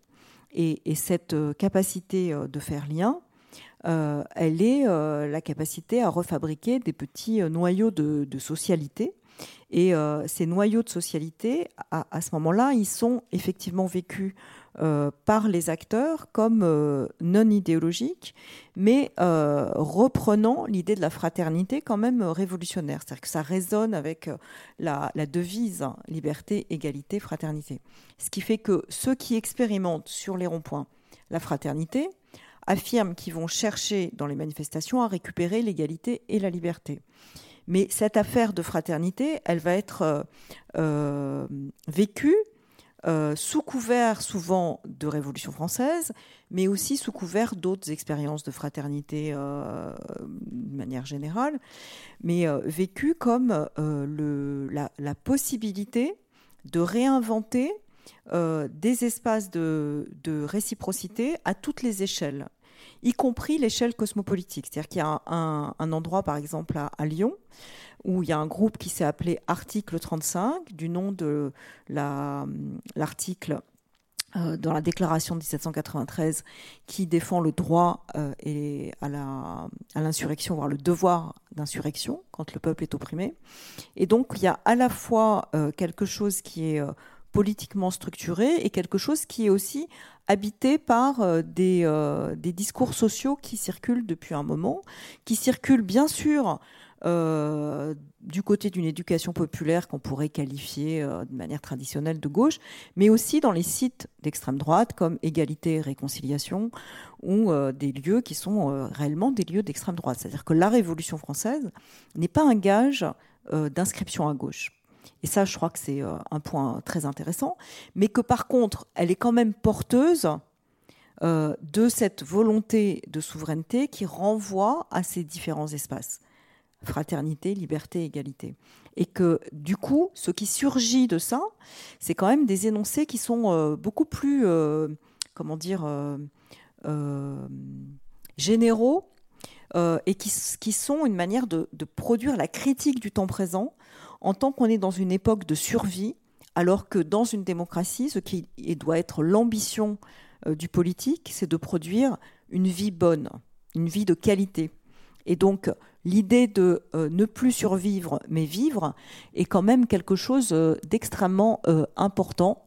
Et, cette euh, capacité euh, de faire lien, elle est la capacité à refabriquer des petits noyaux de, socialité. Et ces noyaux de socialité, à, ce moment-là, ils sont effectivement vécus euh, par les acteurs comme euh, non idéologiques, mais euh, reprenant l'idée de la fraternité quand même révolutionnaire. C'est-à-dire que ça résonne avec la, devise liberté, égalité, fraternité. Ce qui fait que ceux qui expérimentent sur les ronds-points la fraternité affirment qu'ils vont chercher dans les manifestations à récupérer l'égalité et la liberté. Mais cette affaire de fraternité, elle va être vécue euh, sous couvert souvent de Révolution française, mais aussi sous couvert d'autres expériences de fraternité euh, de manière générale, mais euh, vécu comme la, possibilité de réinventer des espaces de, réciprocité à toutes les échelles, y compris l'échelle cosmopolitique. C'est-à-dire qu'il y a un, endroit, par exemple, à Lyon, où il y a un groupe qui s'est appelé Article 35, du nom de l'article euh, dans la déclaration de 1793 qui défend le droit euh, à l'insurrection, voire le devoir d'insurrection quand le peuple est opprimé. Et donc il y a à la fois euh, quelque chose qui est politiquement structuré et quelque chose qui est aussi habité par des, des discours sociaux qui circulent depuis un moment, qui circulent bien sûr euh, du côté d'une éducation populaire qu'on pourrait qualifier euh, de manière traditionnelle de gauche, mais aussi dans les sites d'extrême droite comme Égalité et Réconciliation, ou euh, des lieux qui sont réellement des lieux d'extrême droite. C'est-à-dire que la Révolution française n'est pas un gage d'inscription à gauche. Et ça, je crois que c'est un point très intéressant, mais que par contre, elle est quand même porteuse de cette volonté de souveraineté qui renvoie à ces différents espaces fraternité, liberté, égalité. Et que du coup, ce qui surgit de ça, c'est quand même des énoncés qui sont euh, beaucoup plus, euh, comment dire, euh, généraux et qui, sont une manière de, produire la critique du temps présent en tant qu'on est dans une époque de survie, alors que dans une démocratie, ce qui doit être l'ambition du politique, c'est de produire une vie bonne, une vie de qualité. Et donc, l'idée de euh, ne plus survivre mais vivre est quand même quelque chose euh, d'extrêmement euh, important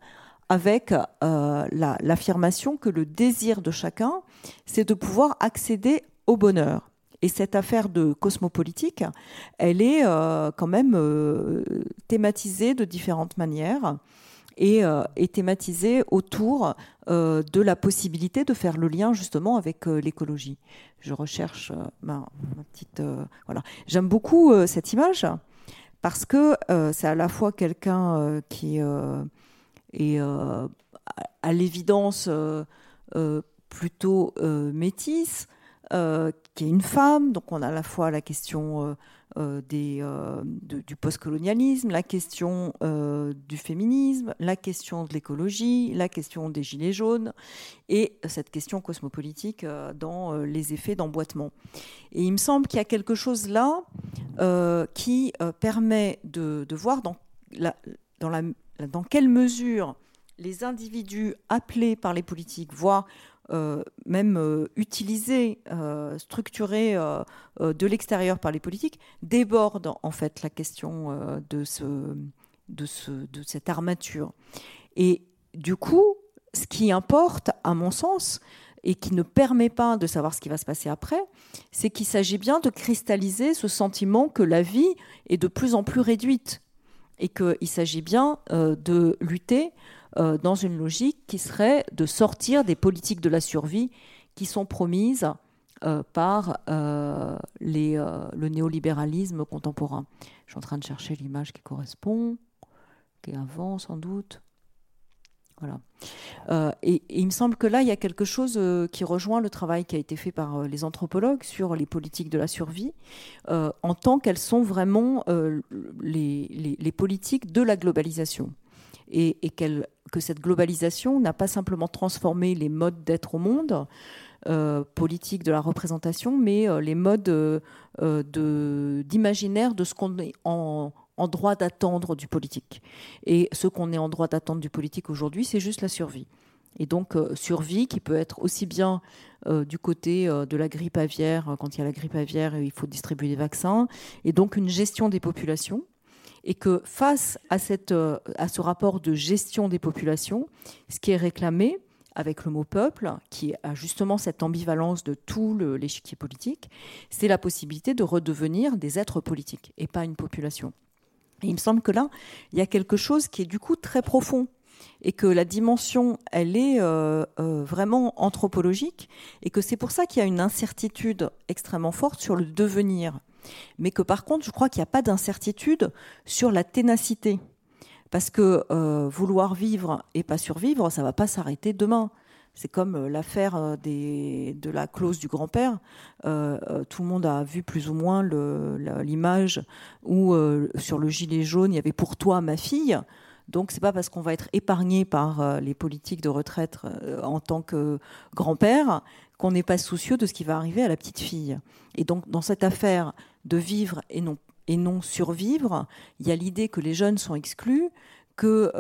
avec l'affirmation que le désir de chacun, c'est de pouvoir accéder au bonheur. Et cette affaire de cosmopolitique, elle est quand même thématisée de différentes manières et, euh, est thématisé autour euh, de la possibilité de faire le lien justement avec euh, l'écologie. Je recherche ma, petite voilà. J'aime beaucoup cette image parce que c'est à la fois quelqu'un qui est à l'évidence plutôt métisse, qui est une femme, donc on a à la fois la question euh, des, euh, du postcolonialisme, la question euh, du féminisme, la question de l'écologie, la question des gilets jaunes et cette question cosmopolitique dans les effets d'emboîtement. Et il me semble qu'il y a quelque chose là qui permet de, voir dans, dans, quelle mesure les individus appelés par les politiques, voire euh, même euh, utilisé, euh, structuré de l'extérieur par les politiques, déborde en fait la question de, ce, de, ce, de cette armature. Et du coup, ce qui importe, à mon sens, et qui ne permet pas de savoir ce qui va se passer après, c'est qu'il s'agit bien de cristalliser ce sentiment que la vie est de plus en plus réduite et qu'il s'agit bien de lutter euh, dans une logique qui serait de sortir des politiques de la survie qui sont promises euh, par euh, le néolibéralisme contemporain. Je suis en train de chercher l'image qui correspond, qui est avant sans doute. Voilà. et, il me semble que là, il y a quelque chose qui rejoint le travail qui a été fait par les anthropologues sur les politiques de la survie, en tant qu'elles sont vraiment les, politiques de la globalisation et, que cette globalisation n'a pas simplement transformé les modes d'être au monde, euh, politique de la représentation, mais euh, les modes euh, d'imaginaire de, ce qu'on est en, droit d'attendre du politique. Et ce qu'on est en droit d'attendre du politique aujourd'hui, c'est juste la survie. Et donc, survie qui peut être aussi bien du côté de la grippe aviaire, quand il y a la grippe aviaire, il faut distribuer des vaccins, et donc une gestion des populations et que face euh, à ce rapport de gestion des populations, ce qui est réclamé avec le mot peuple, qui a justement cette ambivalence de tout l'échiquier politique, c'est la possibilité de redevenir des êtres politiques et pas une population. Et il me semble que là, il y a quelque chose qui est du coup très profond et que la dimension, elle est euh, euh, vraiment anthropologique et que c'est pour ça qu'il y a une incertitude extrêmement forte sur le devenir mais que par contre, je crois qu'il n'y a pas d'incertitude sur la ténacité. Parce que euh, vouloir vivre et pas survivre, ça ne va pas s'arrêter demain. C'est comme euh, l'affaire euh, de la clause du grand-père. tout le monde a vu plus ou moins l'image où sur le gilet jaune, il y avait pour toi ma fille. Donc c'est pas parce qu'on va être épargné par les politiques de retraite en tant que grand-père qu'on n'est pas soucieux de ce qui va arriver à la petite fille. Et donc dans cette affaire de vivre et non et non survivre, il y a l'idée que les jeunes sont exclus, que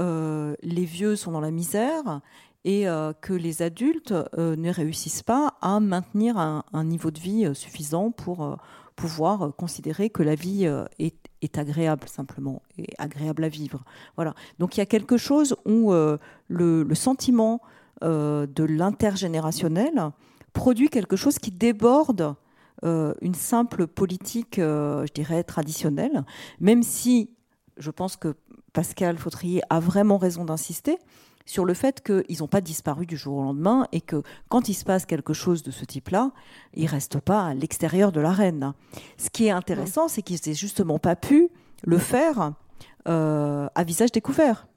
les vieux sont dans la misère et que les adultes ne réussissent pas à maintenir un, un niveau de vie suffisant pour pouvoir considérer que la vie est, est agréable simplement, et agréable à vivre. Voilà. Donc il y a quelque chose où euh, le, sentiment euh, de l'intergénérationnel produit quelque chose qui déborde euh, une simple politique, je dirais, traditionnelle, même si je pense que Pascal Fautrier a vraiment raison d'insister sur le fait qu'ils n'ont pas disparu du jour au lendemain et que quand il se passe quelque chose de ce type-là, ils ne restent pas à l'extérieur de l'arène. Ce qui est intéressant, c'est qu'ils n'aient justement pas pu le faire euh, à visage découvert.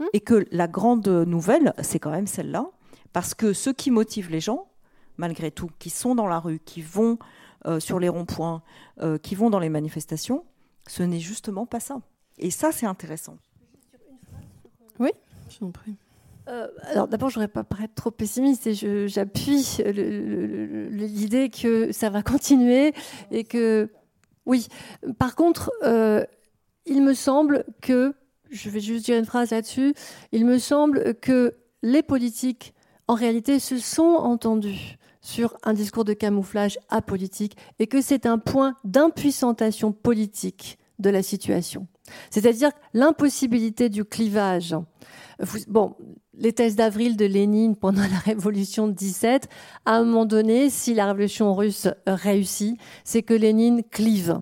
Hum. Et que la grande nouvelle, c'est quand même celle-là, parce que ce qui motive les gens, malgré tout, qui sont dans la rue, qui vont euh, sur les ronds-points, euh, qui vont dans les manifestations, ce n'est justement pas ça. Et ça, c'est intéressant. Oui, je vous prie. Euh, alors d'abord, je voudrais pas paraître trop pessimiste et j'appuie l'idée que ça va (laughs) continuer et que oui. Par contre, euh, il me semble que je vais juste dire une phrase là-dessus. Il me semble que les politiques, en réalité, se sont entendus sur un discours de camouflage apolitique et que c'est un point d'impuissantation politique de la situation. C'est-à-dire l'impossibilité du clivage. bon, les thèses d'avril de Lénine pendant la révolution de 17, à un moment donné, si la révolution russe réussit, c'est que Lénine clive.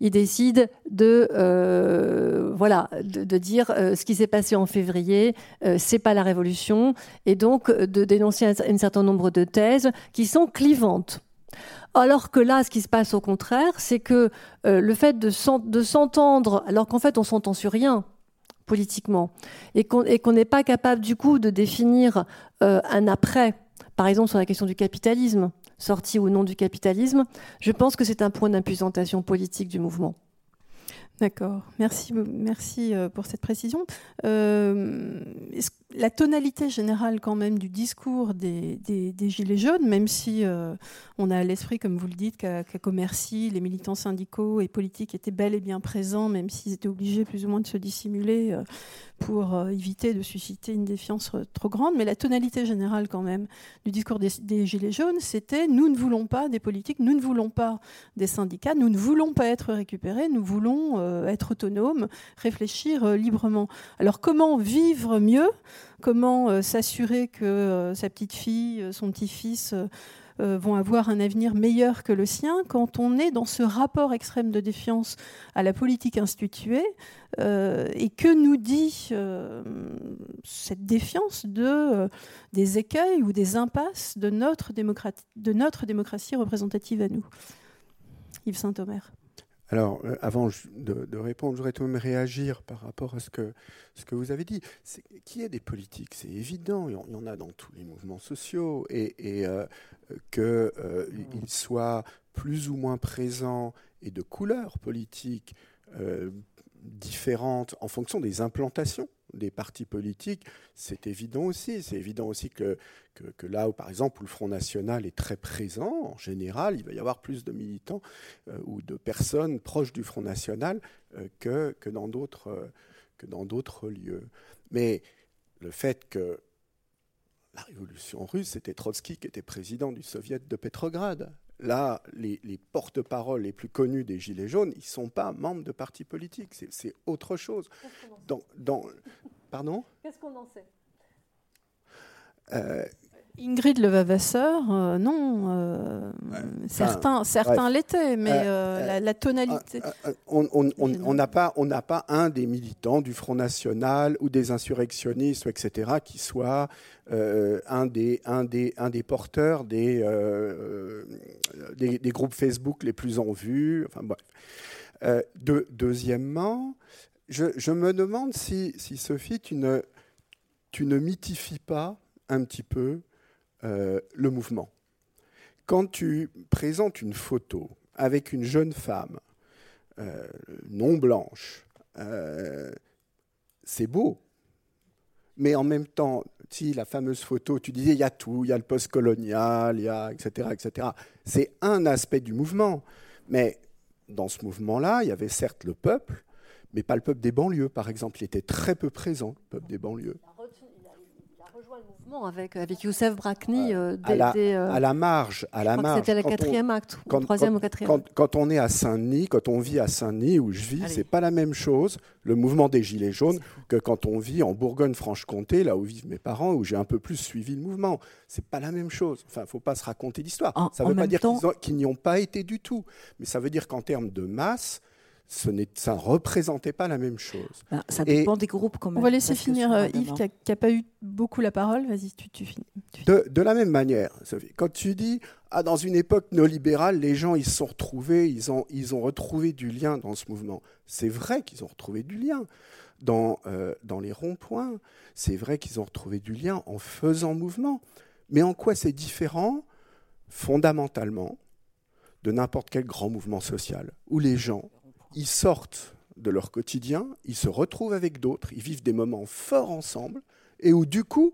Il décide de euh, voilà de, dire euh, ce qui s'est passé en février, euh, c'est pas la révolution, et donc de dénoncer un, certain nombre de thèses qui sont clivantes. Alors que là, ce qui se passe au contraire, c'est que le fait de s'entendre, alors qu'en fait on s'entend sur rien, politiquement et qu'on n'est pas capable du coup de définir euh, un après, par exemple sur la question du capitalisme, sortie ou non du capitalisme, je pense que c'est un point d'impusantation politique du mouvement. D'accord, merci, euh, pour cette précision. Euh, la tonalité générale quand même du discours des, Gilets jaunes, même si euh, on a à l'esprit, comme vous le dites, qu'à Commercy, les militants syndicaux et politiques étaient bel et bien présents, même s'ils étaient obligés plus ou moins de se dissimuler pour euh, éviter de susciter une défiance euh, trop grande. Mais la tonalité générale quand même du discours des, Gilets jaunes, c'était nous ne voulons pas des politiques, nous ne voulons pas des syndicats, nous ne voulons pas être récupérés, nous voulons euh, être autonomes, réfléchir librement. Alors comment vivre mieux? Comment s'assurer que sa petite fille, son petit-fils vont avoir un avenir meilleur que le sien quand on est dans ce rapport extrême de défiance à la politique instituée euh, et que nous dit euh, cette défiance de, des écueils ou des impasses de notre, de notre démocratie représentative à nous? Yves Saint-Omer. Alors, avant de, répondre, je voudrais tout de même réagir par rapport à ce que, ce que vous avez dit. Qui est des politiques C'est évident, il y en a dans tous les mouvements sociaux. Et, et qu'ils euh, soient plus ou moins présents et de couleurs politiques euh, différentes en fonction des implantations des partis politiques, c'est évident aussi. C'est évident aussi que, que, là où, par exemple, le Front National est très présent, en général, il va y avoir plus de militants euh, ou de personnes proches du Front National que, que dans d'autres lieux. Mais le fait que la révolution russe, c'était Trotsky qui était président du soviet de Petrograd. Là, les, porte-paroles les plus connus des Gilets jaunes, ils ne sont pas membres de partis politiques, c'est autre chose. Dans, dans... Pardon? Qu'est-ce qu'on en sait? Euh, Ingrid Levavasseur, euh, non. Euh, certains certains l'étaient, mais euh, la, tonalité. on n'a pas, on pas un des militants du Front National ou des insurrectionnistes, etc., qui soit un, des, un, des, un des porteurs des, des, groupes Facebook les plus en vue. Enfin, deuxièmement, je, je, me demande si, si Sophie, tu ne, tu ne mythifies pas un petit peu euh, le mouvement. Quand tu présentes une photo avec une jeune femme euh, non blanche, euh, c'est beau. Mais en même temps, si la fameuse photo, tu disais, il y a tout, il y a le post-colonial, il y a, etc., etc. C'est un aspect du mouvement. Mais dans ce mouvement-là, il y avait certes le peuple, mais pas le peuple des banlieues, par exemple. Il était très peu présent, le peuple des banlieues avec, avec Youssef Brakni euh, à, la, euh, à, la, marge. À la marge. C'était le quatrième acte, quand, troisième quand, ou quatrième. Quand, on est à Saint-Denis, quand on vit à Saint-Denis où je vis, c'est pas la même chose le mouvement des Gilets jaunes que quand on vit en Bourgogne-Franche-Comté, là où vivent mes parents, où j'ai un peu plus suivi le mouvement. C'est pas la même chose. Enfin, faut pas se raconter d'histoire. Ça ne veut pas dire qu'ils n'y ont pas été du tout, mais ça veut dire qu'en termes de masse, ça ne représentait pas la même chose. Ben, ça dépend des groupes quand même. On va laisser finir euh, Yves qui n'a pas eu beaucoup la parole. Vas-y, tu, tu, finis. De, la même manière, Sophie, quand tu dis ah, dans une époque néolibérale, les gens ils se sont retrouvés, ils ont, ils ont retrouvé du lien dans ce mouvement. C'est vrai qu'ils ont retrouvé du lien. Dans, euh, dans les ronds-points, c'est vrai qu'ils ont retrouvé du lien en faisant mouvement. Mais en quoi c'est différent Fondamentalement, de n'importe quel grand mouvement social, où les gens ils sortent de leur quotidien, ils se retrouvent avec d'autres, ils vivent des moments forts ensemble, et où du coup,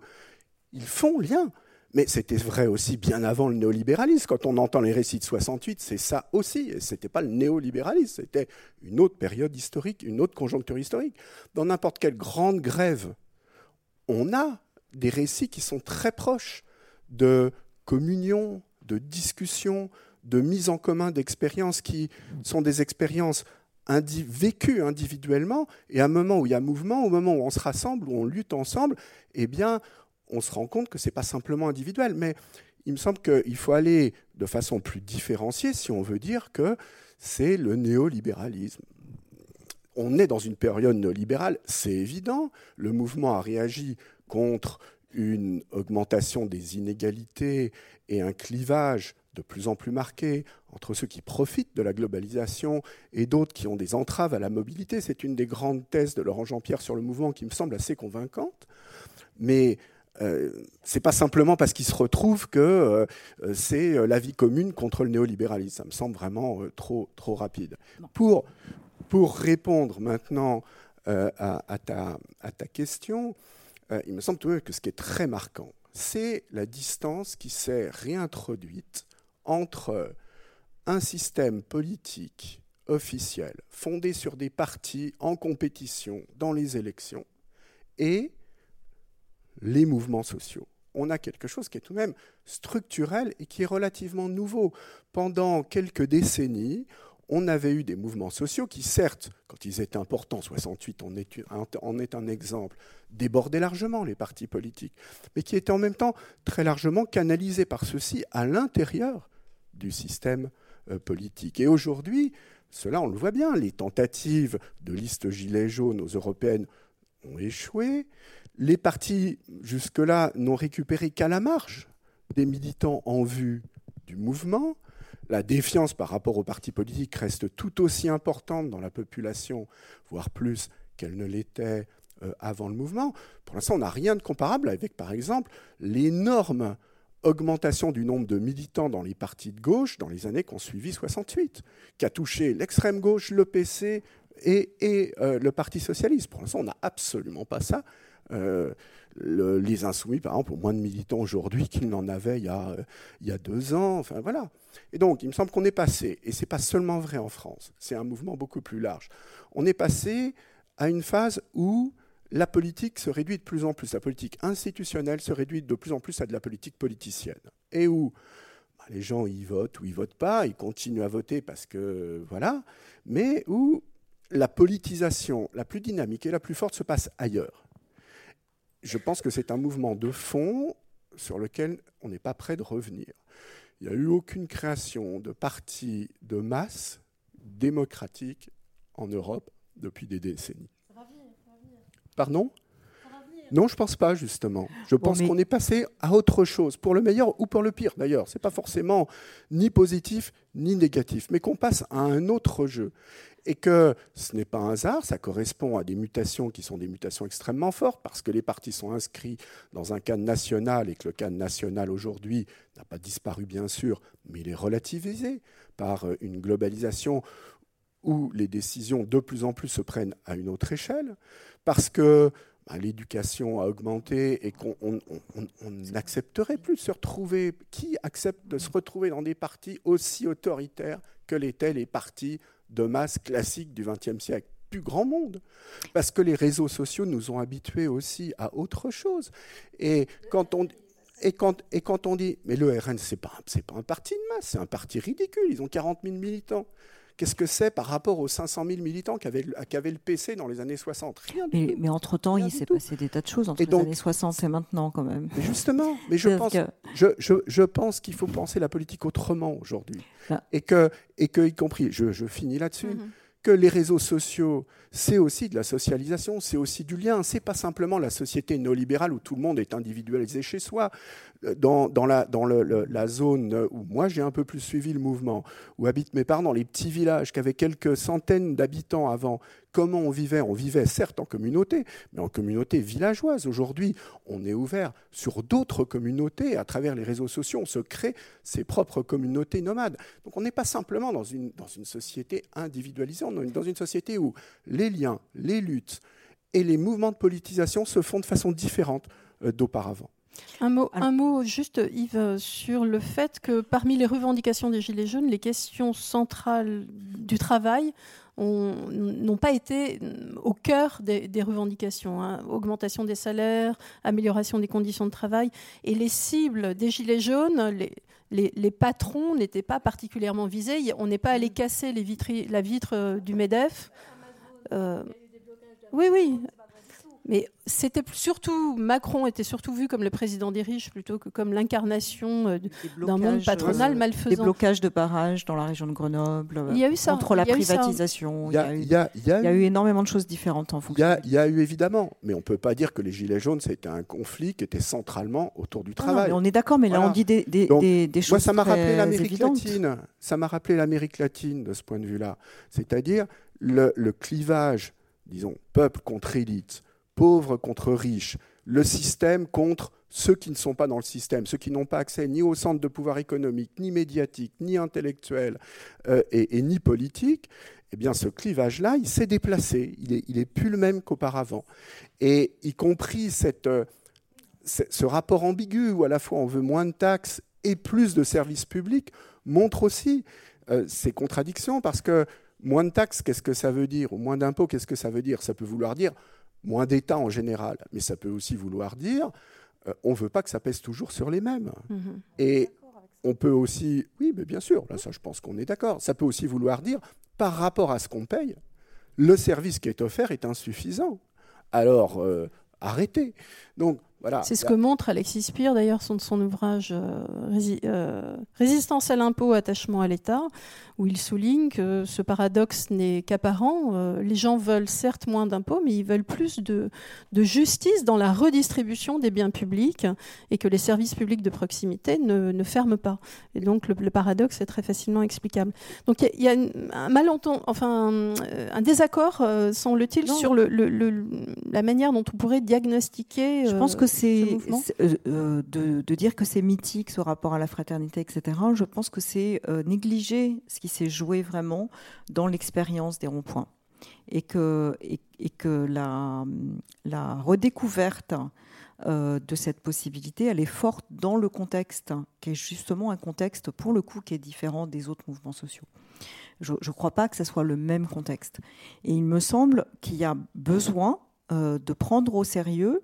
ils font lien. Mais c'était vrai aussi bien avant le néolibéralisme. Quand on entend les récits de 68, c'est ça aussi. Ce n'était pas le néolibéralisme, c'était une autre période historique, une autre conjoncture historique. Dans n'importe quelle grande grève, on a des récits qui sont très proches de communion, de discussion, de mise en commun d'expériences qui sont des expériences vécu individuellement, et à un moment où il y a mouvement, au moment où on se rassemble, où on lutte ensemble, eh bien, on se rend compte que ce n'est pas simplement individuel. Mais il me semble qu'il faut aller de façon plus différenciée si on veut dire que c'est le néolibéralisme. On est dans une période néolibérale, c'est évident. Le mouvement a réagi contre une augmentation des inégalités et un clivage de plus en plus marqué entre ceux qui profitent de la globalisation et d'autres qui ont des entraves à la mobilité. C'est une des grandes thèses de Laurent Jean-Pierre sur le mouvement qui me semble assez convaincante. Mais euh, c'est pas simplement parce qu'ils se retrouvent que euh, c'est euh, la vie commune contre le néolibéralisme. Ça me semble vraiment trop, trop rapide. Pour, pour répondre maintenant à, à, ta, à ta question, il me semble que ce qui est très marquant, c'est la distance qui s'est réintroduite entre un système politique officiel fondé sur des partis en compétition dans les élections et les mouvements sociaux. On a quelque chose qui est tout de même structurel et qui est relativement nouveau. Pendant quelques décennies, on avait eu des mouvements sociaux qui, certes, quand ils étaient importants, 68 en est, en est un exemple, débordaient largement les partis politiques, mais qui étaient en même temps très largement canalisés par ceux-ci à l'intérieur du système euh, politique. Et aujourd'hui, cela, on le voit bien, les tentatives de liste gilets jaunes aux européennes ont échoué. Les partis, jusque-là, n'ont récupéré qu'à la marge des militants en vue du mouvement. La défiance par rapport aux partis politiques reste tout aussi importante dans la population, voire plus qu'elle ne l'était euh, avant le mouvement. Pour l'instant, on n'a rien de comparable avec, par exemple, l'énorme augmentation du nombre de militants dans les partis de gauche dans les années qui ont suivi 68, qui a touché l'extrême gauche, le PC et, euh, le Parti socialiste. Pour l'instant, on n'a absolument pas ça. Euh, les insoumis, par exemple, ont moins de militants aujourd'hui qu'ils n'en avaient il y, a, deux ans. Enfin, voilà. Et donc, il me semble qu'on est passé, et ce n'est pas seulement vrai en France, c'est un mouvement beaucoup plus large, on est passé à une phase où la politique se réduit de plus en plus, la politique institutionnelle se réduit de plus en plus à de la politique politicienne. Et où bah, les gens y votent ou y votent pas, ils continuent à voter parce que voilà, mais où la politisation la plus dynamique et la plus forte se passe ailleurs. Je pense que c'est un mouvement de fond sur lequel on n'est pas prêt de revenir. Il n'y a eu aucune création de partis de masse démocratique en Europe depuis des décennies. Pardon non, je pense pas justement. Je pense qu'on est passé à autre chose, pour le meilleur ou pour le pire d'ailleurs. C'est pas forcément ni positif ni négatif, mais qu'on passe à un autre jeu et que ce n'est pas un hasard, ça correspond à des mutations qui sont des mutations extrêmement fortes, parce que les partis sont inscrits dans un cadre national, et que le cadre national aujourd'hui n'a pas disparu bien sûr, mais il est relativisé par une globalisation où les décisions de plus en plus se prennent à une autre échelle, parce que bah, l'éducation a augmenté et qu'on n'accepterait plus de se retrouver. Qui accepte de se retrouver dans des partis aussi autoritaires que l'étaient les partis de masse classiques du XXe siècle? Plus grand monde. Parce que les réseaux sociaux nous ont habitués aussi à autre chose. Et quand on, dit, mais le RN, ce n'est pas, pas un parti de masse, c'est un parti ridicule, ils ont 40 000 militants. Qu'est-ce que c'est par rapport aux 500 000 militants qu'avait le PC dans les années 60 Rien mais, mais entre-temps, il s'est passé des tas de choses entre les années 60 et maintenant, quand même. justement, mais je pense, je, je, je, pense qu'il faut penser la politique autrement aujourd'hui. Bah. Et, que, et que, y compris, je, je finis là-dessus, mm-hmm que les réseaux sociaux, c'est aussi de la socialisation, c'est aussi du lien. C'est pas simplement la société néolibérale où tout le monde est individualisé chez soi. La, dans la, zone où moi j'ai un peu plus suivi le mouvement, où habitent mes parents, dans les petits villages qui avaient quelques centaines d'habitants avant, comment on vivait? On vivait certes en communauté, mais en communauté villageoise. Aujourd'hui, on est ouvert sur d'autres communautés. À travers les réseaux sociaux, on se crée ses propres communautés nomades. Donc on n'est pas simplement dans une, dans une société individualisée, on est dans une société où les liens, les luttes et les mouvements de politisation se font de façon différente euh, d'auparavant. Un mot, un mot juste, Yves, sur le fait que parmi les revendications des Gilets jaunes, les questions centrales du travail n'ont pas été au cœur des, revendications. Hein. Augmentation des salaires, amélioration des conditions de travail. Et les cibles des Gilets jaunes, les, les, patrons n'étaient pas particulièrement visés. On n'est pas allé casser les la vitre euh, du MEDEF. Euh, oui, oui. Mais c'était surtout Macron était surtout vu comme le président des riches plutôt que comme l'incarnation euh, d'un monde patronal malfaisant. Des blocages de barrages dans la région de Grenoble. Il y a eu ça. Contre la privatisation. Il y, a, eu énormément de choses différentes en fonction. Il y, a eu évidemment, mais on peut pas dire que les gilets jaunes c'était un conflit qui était centralement autour du travail. on est d'accord, mais là on dit des, des, des, choses moi, ça m'a rappelé l'Amérique latine. Ça m'a rappelé l'Amérique latine de ce point de vue-là, c'est-à-dire le, le clivage, disons, peuple contre élite pauvres contre riches, le système contre ceux qui ne sont pas dans le système, ceux qui n'ont pas accès ni au centre de pouvoir économique, ni médiatique, ni intellectuel euh, et, ni politique, eh bien ce clivage-là, il s'est déplacé, il n'est plus le même qu'auparavant. Et y compris cette, euh, ce rapport ambigu où à la fois on veut moins de taxes et plus de services publics montre aussi euh, ces contradictions parce que moins de taxes, qu'est-ce que ça veut dire? Ou moins d'impôts, qu'est-ce que ça veut dire? Ça peut vouloir dire moins d'État en général, mais ça peut aussi vouloir dire euh, on ne veut pas que ça pèse toujours sur les mêmes. Mhm. Et on peut aussi, oui, mais bien sûr, là ça je pense qu'on est d'accord, ça peut aussi vouloir dire par rapport à ce qu'on paye, le service qui est offert est insuffisant. Alors, euh, arrêtez. Donc, c'est ce que montre Alexis Spire, d'ailleurs, son, son ouvrage euh, euh, Résistance à l'impôt, attachement à l'État, où il souligne que ce paradoxe n'est qu'apparent. Euh, les gens veulent certes moins d'impôts, mais ils veulent plus de, justice dans la redistribution des biens publics et que les services publics de proximité ne, ferment pas. Et donc le, paradoxe est très facilement explicable. Donc il y, a un malentendu, enfin un, désaccord, semble-t-il, sur le, la manière dont on pourrait diagnostiquer. Je pense que c'est euh, euh, de, dire que c'est mythique ce rapport à la fraternité, etc. Je pense que c'est euh, négliger ce qui s'est joué vraiment dans l'expérience des ronds-points et que, et, que la, la redécouverte de cette possibilité, elle est forte dans le contexte, qui est justement un contexte, pour le coup, qui est différent des autres mouvements sociaux. Je ne crois pas que ce soit le même contexte. Et il me semble qu'il y a besoin de prendre au sérieux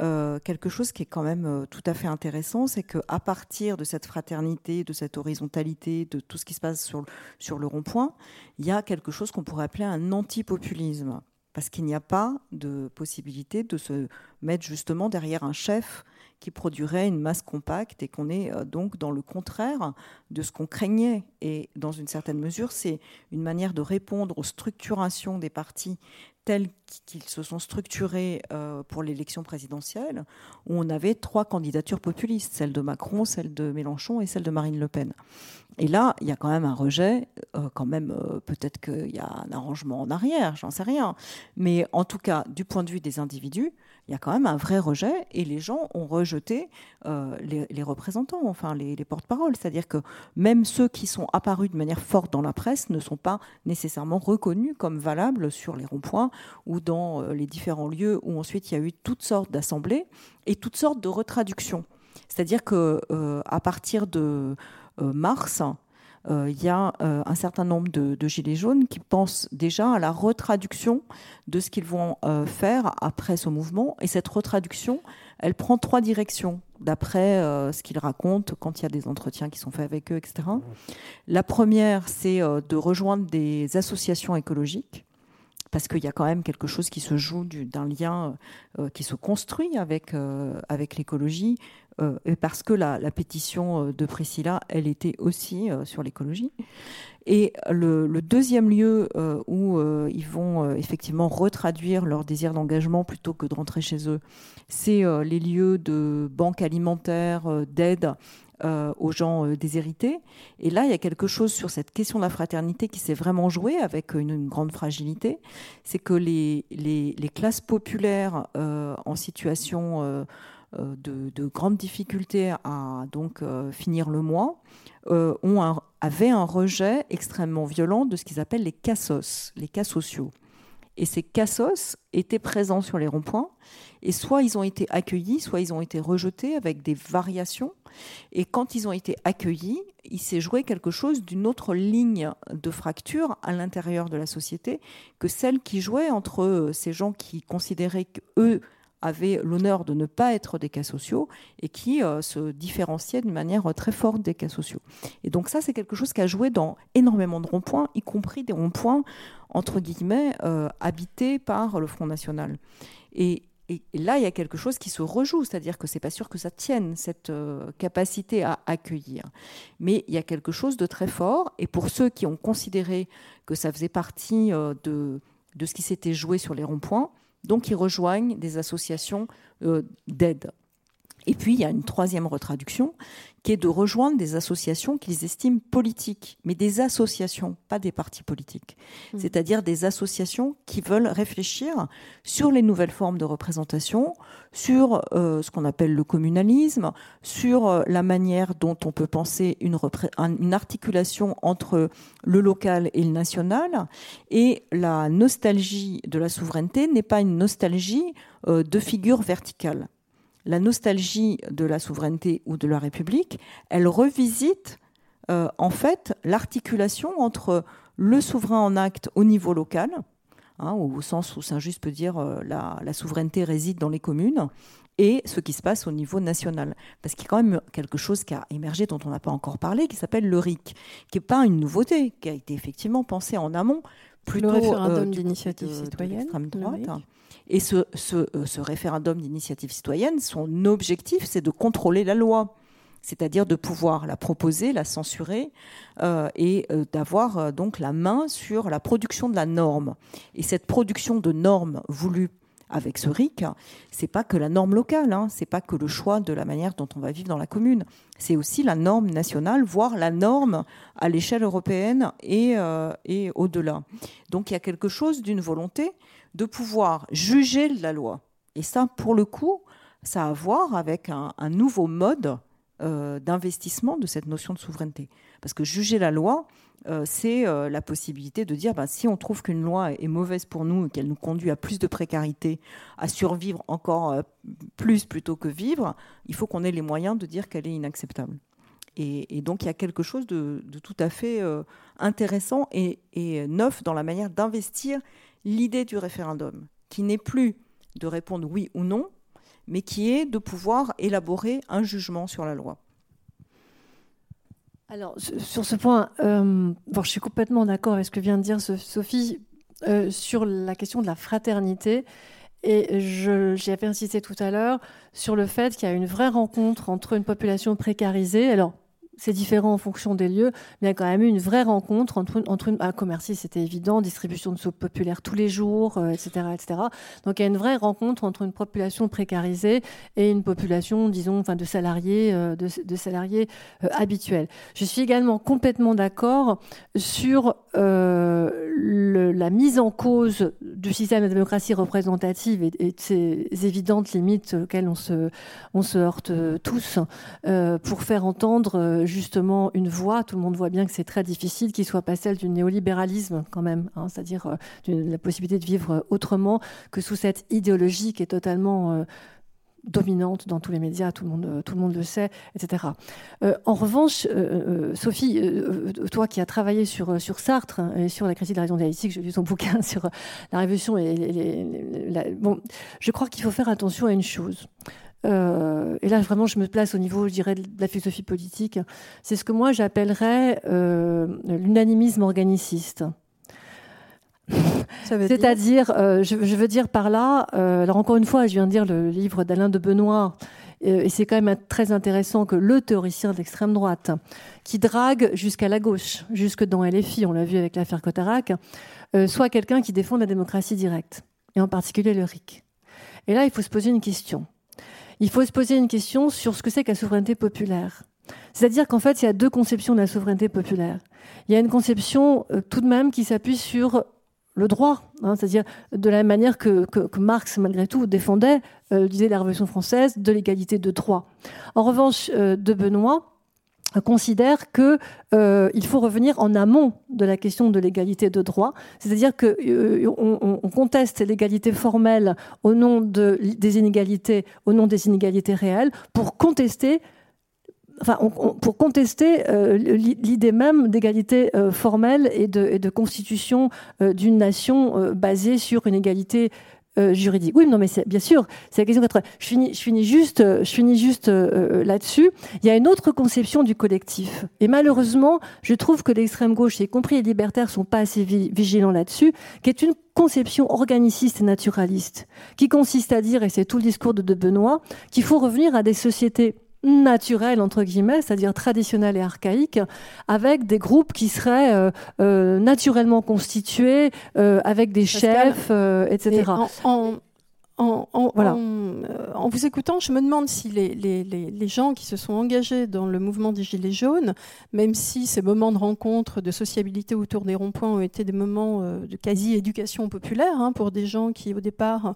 euh, quelque chose qui est quand même euh, tout à fait intéressant, c'est qu'à partir de cette fraternité, de cette horizontalité, de tout ce qui se passe sur, sur le rond-point, il y a quelque chose qu'on pourrait appeler un antipopulisme. Parce qu'il n'y a pas de possibilité de se mettre justement derrière un chef qui produirait une masse compacte et qu'on est euh, donc dans le contraire de ce qu'on craignait. Et dans une certaine mesure, c'est une manière de répondre aux structurations des partis tels qu'ils se sont structurés euh, pour l'élection présidentielle, où on avait trois candidatures populistes, celle de Macron, celle de Mélenchon et celle de Marine Le Pen. Et là, il y a quand même un rejet, euh, quand même, peut-être qu'il y a un arrangement en arrière, j'en sais rien. Mais en tout cas, du point de vue des individus, il y a quand même un vrai rejet et les gens ont rejeté euh, les, représentants, enfin les, porte-paroles. C'est-à-dire que même ceux qui sont apparus de manière forte dans la presse ne sont pas nécessairement reconnus comme valables sur les ronds-points ou dans les différents lieux où ensuite il y a eu toutes sortes d'assemblées et toutes sortes de retraductions. C'est-à-dire que à partir de euh, mars, euh, il y a euh, un certain nombre de, gilets jaunes qui pensent déjà à la retraduction de ce qu'ils vont faire après ce mouvement. Et cette retraduction, elle prend trois directions, d'après ce qu'ils racontent quand il y a des entretiens qui sont faits avec eux, etc. La première, c'est de rejoindre des associations écologiques parce qu'il y a quand même quelque chose qui se joue d'un lien qui se construit avec, avec l'écologie, euh, et parce que la, pétition euh, de Priscilla, elle était aussi euh, sur l'écologie. Et le, deuxième lieu où ils vont effectivement retraduire leur désir d'engagement plutôt que de rentrer chez eux, c'est les lieux de banques alimentaires, d'aide aux gens déshérités. Et là, il y a quelque chose sur cette question de la fraternité qui s'est vraiment joué avec une, grande fragilité. C'est que les, les, classes populaires en situation euh, de, grandes difficultés à donc euh, finir le mois, euh, ont avaient un rejet extrêmement violent de ce qu'ils appellent les cassos, les cas sociaux. Et ces cassos étaient présents sur les ronds-points, et soit ils ont été accueillis, soit ils ont été rejetés avec des variations. Et quand ils ont été accueillis, il s'est joué quelque chose d'une autre ligne de fracture à l'intérieur de la société que celle qui jouait entre ces gens qui considéraient qu'eux avaient l'honneur de ne pas être des cas sociaux et qui euh, se différenciaient d'une manière euh, très forte des cas sociaux. Et donc ça, c'est quelque chose qui a joué dans énormément de ronds-points, y compris des ronds-points, entre guillemets, euh, habités par le Front National. Et, là, il y a quelque chose qui se rejoue, c'est-à-dire que c'est pas sûr que ça tienne, cette capacité à accueillir. Mais il y a quelque chose de très fort, et pour ceux qui ont considéré que ça faisait partie de, de ce qui s'était joué sur les ronds-points, donc ils rejoignent des associations euh, d'aide. Et puis, il y a une troisième retraduction qui est de rejoindre des associations qu'ils estiment politiques, mais des associations, pas des partis politiques. Mmh. C'est-à-dire des associations qui veulent réfléchir sur les nouvelles formes de représentation, sur euh, ce qu'on appelle le communalisme, sur euh, la manière dont on peut penser une, une articulation entre le local et le national. Et la nostalgie de la souveraineté n'est pas une nostalgie euh, de figure verticale la nostalgie de la souveraineté ou de la République, elle revisite euh, en fait l'articulation entre le souverain en acte au niveau local, hein, au sens où Saint-Just peut dire euh, la, la, souveraineté réside dans les communes, et ce qui se passe au niveau national. Parce qu'il y a quand même quelque chose qui a émergé dont on n'a pas encore parlé, qui s'appelle le RIC, qui n'est pas une nouveauté, qui a été effectivement pensé en amont, plutôt le référendum euh, d'initiative citoyenne. droite. Et euh, ce référendum d'initiative citoyenne, son objectif, c'est de contrôler la loi c'est-à-dire de pouvoir la proposer, la censurer euh, et euh, d'avoir donc la main sur la production de la norme. Et cette production de normes voulue avec ce RIC, c'est pas que la norme locale, hein, c'est pas que le choix de la manière dont on va vivre dans la commune, c'est aussi la norme nationale, voire la norme à l'échelle européenne et, et au-delà. Donc il y a quelque chose d'une volonté de pouvoir juger la loi. Et ça, pour le coup, ça a à voir avec un, nouveau mode euh, d'investissement de cette notion de souveraineté. Parce que juger la loi, euh, c'est euh, la possibilité de dire, bah, si on trouve qu'une loi est mauvaise pour nous, qu'elle nous conduit à plus de précarité, à survivre encore plus plutôt que vivre, il faut qu'on ait les moyens de dire qu'elle est inacceptable. Et, donc il y a quelque chose de, tout à fait intéressant et, et, neuf dans la manière d'investir l'idée du référendum, qui n'est plus de répondre oui ou non, mais qui est de pouvoir élaborer un jugement sur la loi. Alors, sur ce point, euh, je suis complètement d'accord avec ce que vient de dire Sophie euh, sur la question de la fraternité. Et j'y avais insisté tout à l'heure sur le fait qu'il y a une vraie rencontre entre une population précarisée. Alors, c'est différent en fonction des lieux, mais il y a quand même eu une vraie rencontre entre, entre une, à Commercy, c'était évident, distribution de soupe populaire tous les jours, etc., euh, etc. Donc il y a une vraie rencontre entre une population précarisée et une population, disons, enfin, de salariés, euh, de, salariés euh, habituels. Je suis également complètement d'accord sur la mise en cause du système de démocratie représentative et, de ces évidentes limites auxquelles on se, on se heurte tous pour faire entendre justement une voix. Tout le monde voit bien que c'est très difficile, qu'il soit pas celle du néolibéralisme quand même, hein, c'est-à-dire euh, la possibilité de vivre autrement que sous cette idéologie qui est totalement euh, dominante dans tous les médias, tout le monde, euh, tout le, monde le sait, etc. en revanche, Sophie, toi qui as travaillé sur, sur Sartre hein, et sur la critique de la raison dialectique, j'ai lu ton bouquin (laughs) sur la révolution bon, je crois qu'il faut faire attention à une chose. Euh, et là, vraiment, je me place au niveau, je dirais, de la philosophie politique. C'est ce que moi j'appellerais euh, l'unanimisme organiciste. C'est-à-dire, euh, je, veux dire par là, alors encore une fois, je viens de dire le livre d'Alain de Benoît, et c'est quand même très intéressant que le théoricien d'extrême droite, qui drague jusqu'à la gauche, jusque dans LFI, on l'a vu avec l'affaire Cotarac, soit quelqu'un qui défend la démocratie directe, et en particulier le RIC. Et là, il faut se poser une question il faut se poser une question sur ce que c'est que la souveraineté populaire. C'est-à-dire qu'en fait, il y a deux conceptions de la souveraineté populaire. Il y a une conception euh, tout de même qui s'appuie sur le droit, hein, c'est-à-dire de la manière que, Marx, malgré tout, défendait euh, l'idée de la Révolution française de l'égalité de droit. En revanche, euh, de Benoît, considère que euh, il faut revenir en amont de la question de l'égalité de droit, c'est-à-dire que euh, on, conteste l'égalité formelle au nom de, des inégalités, au nom des inégalités réelles, pour contester Enfin, pour contester euh, l'idée même d'égalité formelle et de, et de constitution d'une nation basée sur une égalité euh, juridique. Oui, non, mais bien sûr, c'est la question 80. Je finis, je finis juste, euh, je finis juste euh, là-dessus. Il y a une autre conception du collectif. Et malheureusement, je trouve que l'extrême gauche, y compris les libertaires, sont pas assez vigilants là-dessus, qui est une conception organiciste et naturaliste, qui consiste à dire, et c'est tout le discours de, de Benoît, qu'il faut revenir à des sociétés naturel, entre guillemets, c'est-à-dire traditionnel et archaïque, avec des groupes qui seraient euh, euh, naturellement constitués, euh, avec des chefs, etc. En, en, vous écoutant, je me demande si les, les, les, gens qui se sont engagés dans le mouvement des Gilets jaunes, même si ces moments de rencontre, de sociabilité autour des ronds-points ont été des moments de quasi-éducation populaire hein, pour des gens qui, au départ,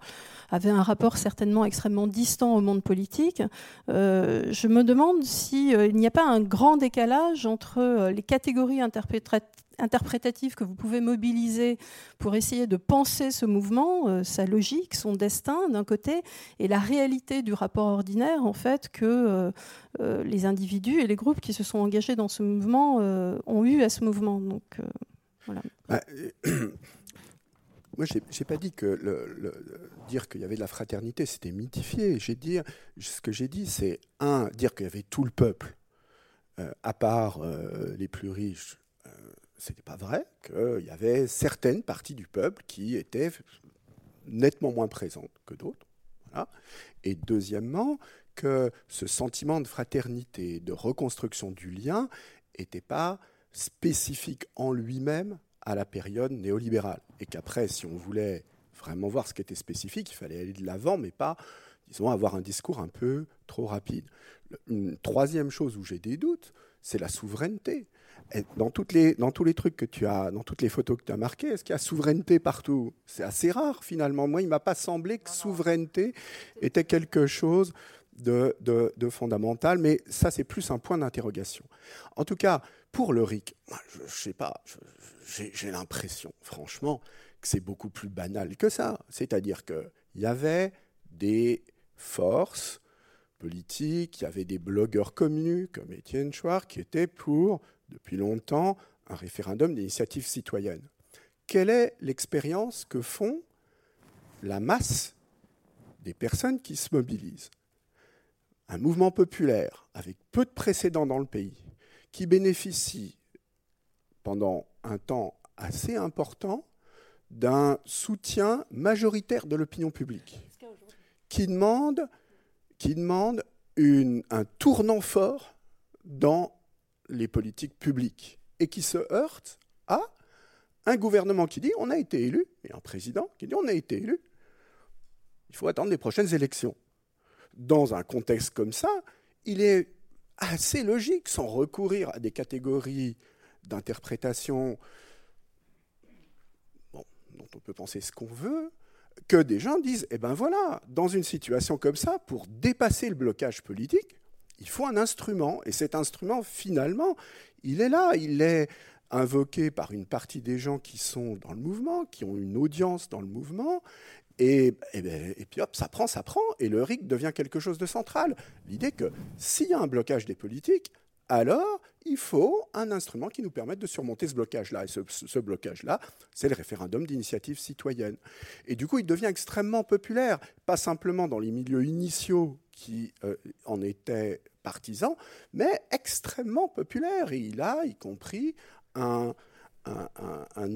avaient un rapport certainement extrêmement distant au monde politique, euh, je me demande s'il euh, n'y a pas un grand décalage entre euh, les catégories interprétatives que vous pouvez mobiliser pour essayer de penser ce mouvement, sa logique, son destin d'un côté, et la réalité du rapport ordinaire en fait que les individus et les groupes qui se sont engagés dans ce mouvement ont eu à ce mouvement. Donc voilà. Bah, (clears throat) moi, je n'ai pas dit que dire qu'il y avait de la fraternité, c'était mythifié. J'ai dit, ce que j'ai dit, c'est un, dire qu'il y avait tout le peuple, euh, à part euh, les plus riches, euh, ce n'était pas vrai, qu'il y avait certaines parties du peuple qui étaient nettement moins présentes que d'autres. Et deuxièmement, que ce sentiment de fraternité, de reconstruction du lien, n'était pas spécifique en lui-même à la période néolibérale. Et qu'après, si on voulait vraiment voir ce qui était spécifique, il fallait aller de l'avant, mais pas, disons, avoir un discours un peu trop rapide. Une troisième chose où j'ai des doutes, c'est la souveraineté. Dans, toutes les, dans tous les trucs que tu as, dans toutes les photos que tu as marquées, est-ce qu'il y a souveraineté partout? C'est assez rare finalement. Moi, il m'a pas semblé que souveraineté était quelque chose de, de, fondamental, mais ça, c'est plus un point d'interrogation. En tout cas, pour le RIC, je ne sais pas, j'ai l'impression, franchement, que c'est beaucoup plus banal que ça. C'est-à-dire qu'il y avait des forces politiques, il y avait des blogueurs communs comme Étienne Chouard qui étaient pour, depuis longtemps, un référendum d'initiative citoyenne. Quelle est l'expérience que font la masse des personnes qui se mobilisent? Un mouvement populaire avec peu de précédents dans le pays, qui bénéficie pendant un temps assez important d'un soutien majoritaire de l'opinion publique, qui demande, qui demande un tournant fort dans les politiques publiques et qui se heurte à un gouvernement qui dit on a été élu et un président qui dit on a été élu. Il faut attendre les prochaines élections. Dans un contexte comme ça, il est assez logique, sans recourir à des catégories d'interprétation dont on peut penser ce qu'on veut, que des gens disent, eh ben voilà, dans une situation comme ça, pour dépasser le blocage politique, il faut un instrument. Et cet instrument, finalement, il est là, il est invoqué par une partie des gens qui sont dans le mouvement, qui ont une audience dans le mouvement, et, ben, et, puis hop, ça prend, ça prend, et le RIC devient quelque chose de central. L'idée que s'il y a un blocage des politiques, alors il faut un instrument qui nous permette de surmonter ce blocage-là. Et ce, blocage-là, c'est le référendum d'initiative citoyenne. Et du coup, il devient extrêmement populaire, pas simplement dans les milieux initiaux qui euh, en étaient partisans, mais extrêmement populaire. Et il a, y compris, un,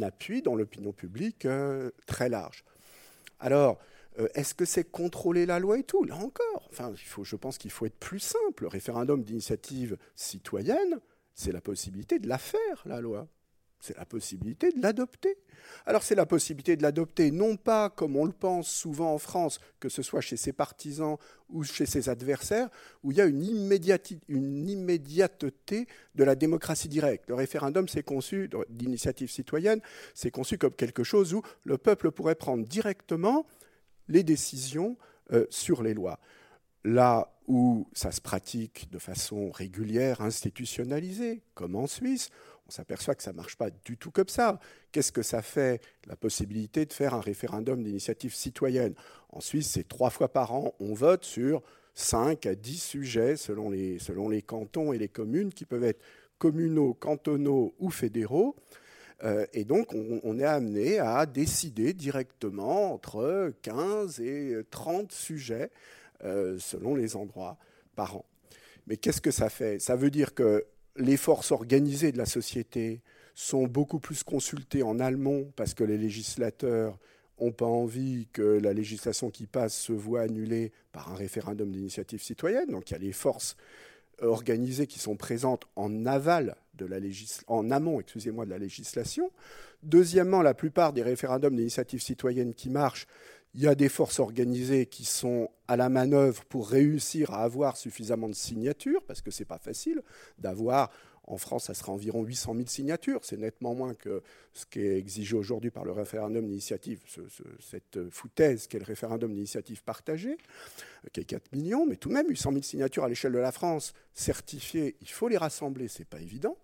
appui dans l'opinion publique euh, très large. Alors, euh, est-ce que c'est contrôler la loi et tout? Là encore, enfin, il faut, je pense qu'il faut être plus simple. Le référendum d'initiative citoyenne, c'est la possibilité de la faire, la loi. C'est la possibilité de l'adopter. Alors c'est la possibilité de l'adopter, non pas comme on le pense souvent en France, que ce soit chez ses partisans ou chez ses adversaires, où il y a une, immédiateté de la démocratie directe. Le référendum, c'est conçu, d'initiative citoyenne, c'est conçu comme quelque chose où le peuple pourrait prendre directement les décisions euh, sur les lois. Là où ça se pratique de façon régulière, institutionnalisée, comme en Suisse, on s'aperçoit que ça ne marche pas du tout comme ça. Qu'est-ce que ça fait, la possibilité de faire un référendum d'initiative citoyenne? En Suisse, c'est trois fois par an, on vote sur 5 à 10 sujets selon les, selon les cantons et les communes qui peuvent être communaux, cantonaux ou fédéraux. Euh, et donc, on, est amené à décider directement entre 15 et 30 sujets euh, selon les endroits par an. Mais qu'est-ce que ça fait? Ça veut dire que les forces organisées de la société sont beaucoup plus consultées en allemand parce que les législateurs n'ont pas envie que la législation qui passe se voit annulée par un référendum d'initiative citoyenne. Donc il y a les forces organisées qui sont présentes en aval de la en amont, de la législation. Deuxièmement, la plupart des référendums d'initiative citoyenne qui marchent, il y a des forces organisées qui sont à la manœuvre pour réussir à avoir suffisamment de signatures, parce que ce n'est pas facile d'avoir en France, ça sera environ 800 000 signatures. C'est nettement moins que ce qui est exigé aujourd'hui par le référendum d'initiative, cette foutaise qu'est le référendum d'initiative partagée, qui est 4 millions. Mais tout de même, 800 000 signatures à l'échelle de la France, certifiées, il faut les rassembler, ce n'est pas évident.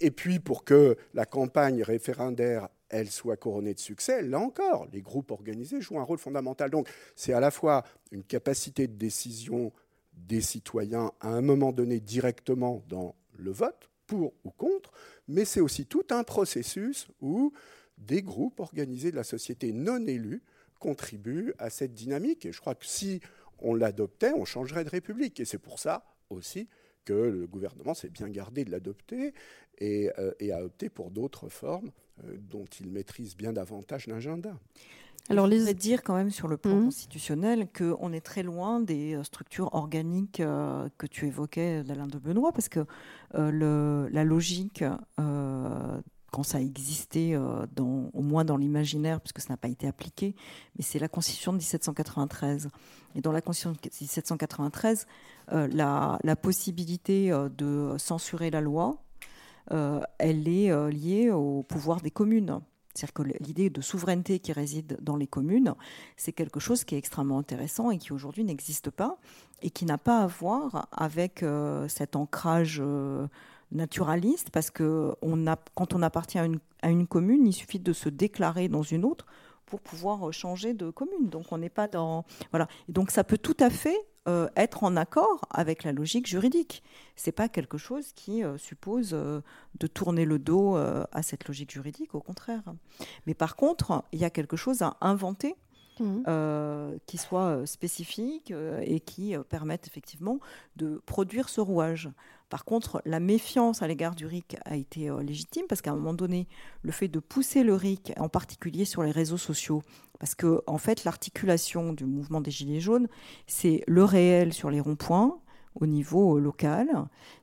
Et puis, pour que la campagne référendaire, elle soit couronnée de succès, là encore, les groupes organisés jouent un rôle fondamental. Donc, c'est à la fois une capacité de décision des citoyens à un moment donné directement dans le vote, pour ou contre, mais c'est aussi tout un processus où des groupes organisés de la société non élus contribuent à cette dynamique. Et je crois que si on l'adoptait, on changerait de république. Et c'est pour ça aussi que le gouvernement s'est bien gardé de l'adopter et, euh, a opté pour d'autres formes dont il maîtrise bien davantage l'agenda. Alors, je voudrais dire quand même sur le plan mmh. constitutionnel qu'on est très loin des euh, structures organiques euh, que tu évoquais d'Alain de Benoît, parce que euh, la logique, quand ça a existé, au moins dans l'imaginaire, puisque ça n'a pas été appliqué, mais c'est la Constitution de 1793. Et dans la Constitution de 1793, la, la, possibilité de censurer la loi, elle est liée au pouvoir des communes. C'est-à-dire que l'idée de souveraineté qui réside dans les communes, c'est quelque chose qui est extrêmement intéressant et qui aujourd'hui n'existe pas et qui n'a pas à voir avec euh, cet ancrage euh, naturaliste parce que quand on appartient à une, à une, commune, il suffit de se déclarer dans une autre pour pouvoir changer de commune. Donc on n'est pas dans voilà. Et donc ça peut tout à fait euh, être en accord avec la logique juridique. C'est pas quelque chose qui euh, suppose euh, de tourner le dos à cette logique juridique, au contraire. Mais par contre, il y a quelque chose à inventer Mmh. Qui soit spécifique et qui permettent effectivement de produire ce rouage. Par contre, la méfiance à l'égard du RIC a été légitime parce qu'à un moment donné, le fait de pousser le RIC, en particulier sur les réseaux sociaux, parce que en fait, l'articulation du mouvement des Gilets jaunes, c'est le réel sur les ronds-points, au niveau local,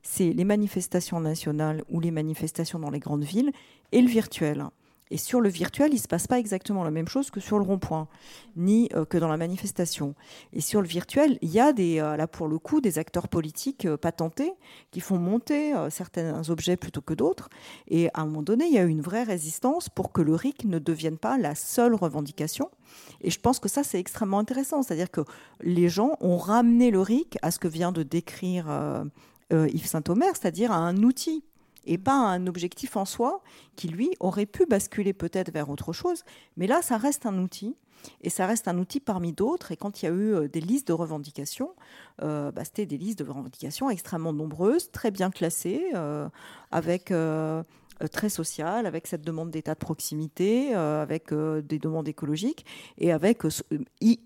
c'est les manifestations nationales ou les manifestations dans les grandes villes et le virtuel. Et sur le virtuel, il ne se passe pas exactement la même chose que sur le rond-point, ni euh, que dans la manifestation. Et sur le virtuel, il y a euh, là pour le coup des acteurs politiques euh, patentés qui font monter certains objets plutôt que d'autres. Et à un moment donné, il y a une vraie résistance pour que le RIC ne devienne pas la seule revendication. Et je pense que ça, c'est extrêmement intéressant. C'est-à-dire que les gens ont ramené le RIC à ce que vient de décrire Yves Saint-Omer, c'est-à-dire à un outil et pas un objectif en soi qui, lui, aurait pu basculer peut-être vers autre chose. Mais là, ça reste un outil. Et ça reste un outil parmi d'autres. Et quand il y a eu euh, des listes de revendications, euh, bah, c'était des listes de revendications extrêmement nombreuses, très bien classées, euh, avec très sociales, avec cette demande d'état de proximité, avec des demandes écologiques, et avec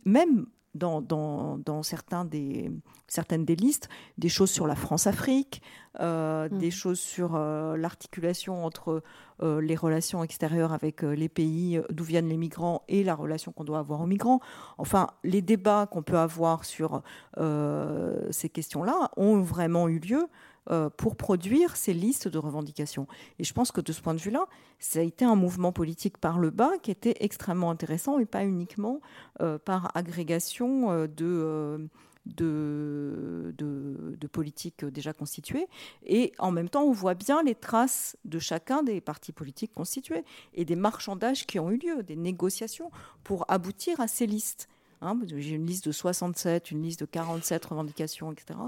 même dans, dans, dans certains des, certaines des listes des choses sur la France-Afrique, euh, des mmh. choses sur euh, l'articulation entre euh, les relations extérieures avec les pays d'où viennent les migrants et la relation qu'on doit avoir aux migrants. Enfin, les débats qu'on peut avoir sur ces questions-là ont vraiment eu lieu euh, pour produire ces listes de revendications. Et je pense que de ce point de vue-là, ça a été un mouvement politique par le bas qui était extrêmement intéressant et pas uniquement euh, par agrégation euh, de, de, de, politiques déjà constituées. Et en même temps, on voit bien les traces de chacun des partis politiques constitués et des marchandages qui ont eu lieu, des négociations pour aboutir à ces listes. Hein, j'ai une liste de 67, une liste de 47 revendications, etc.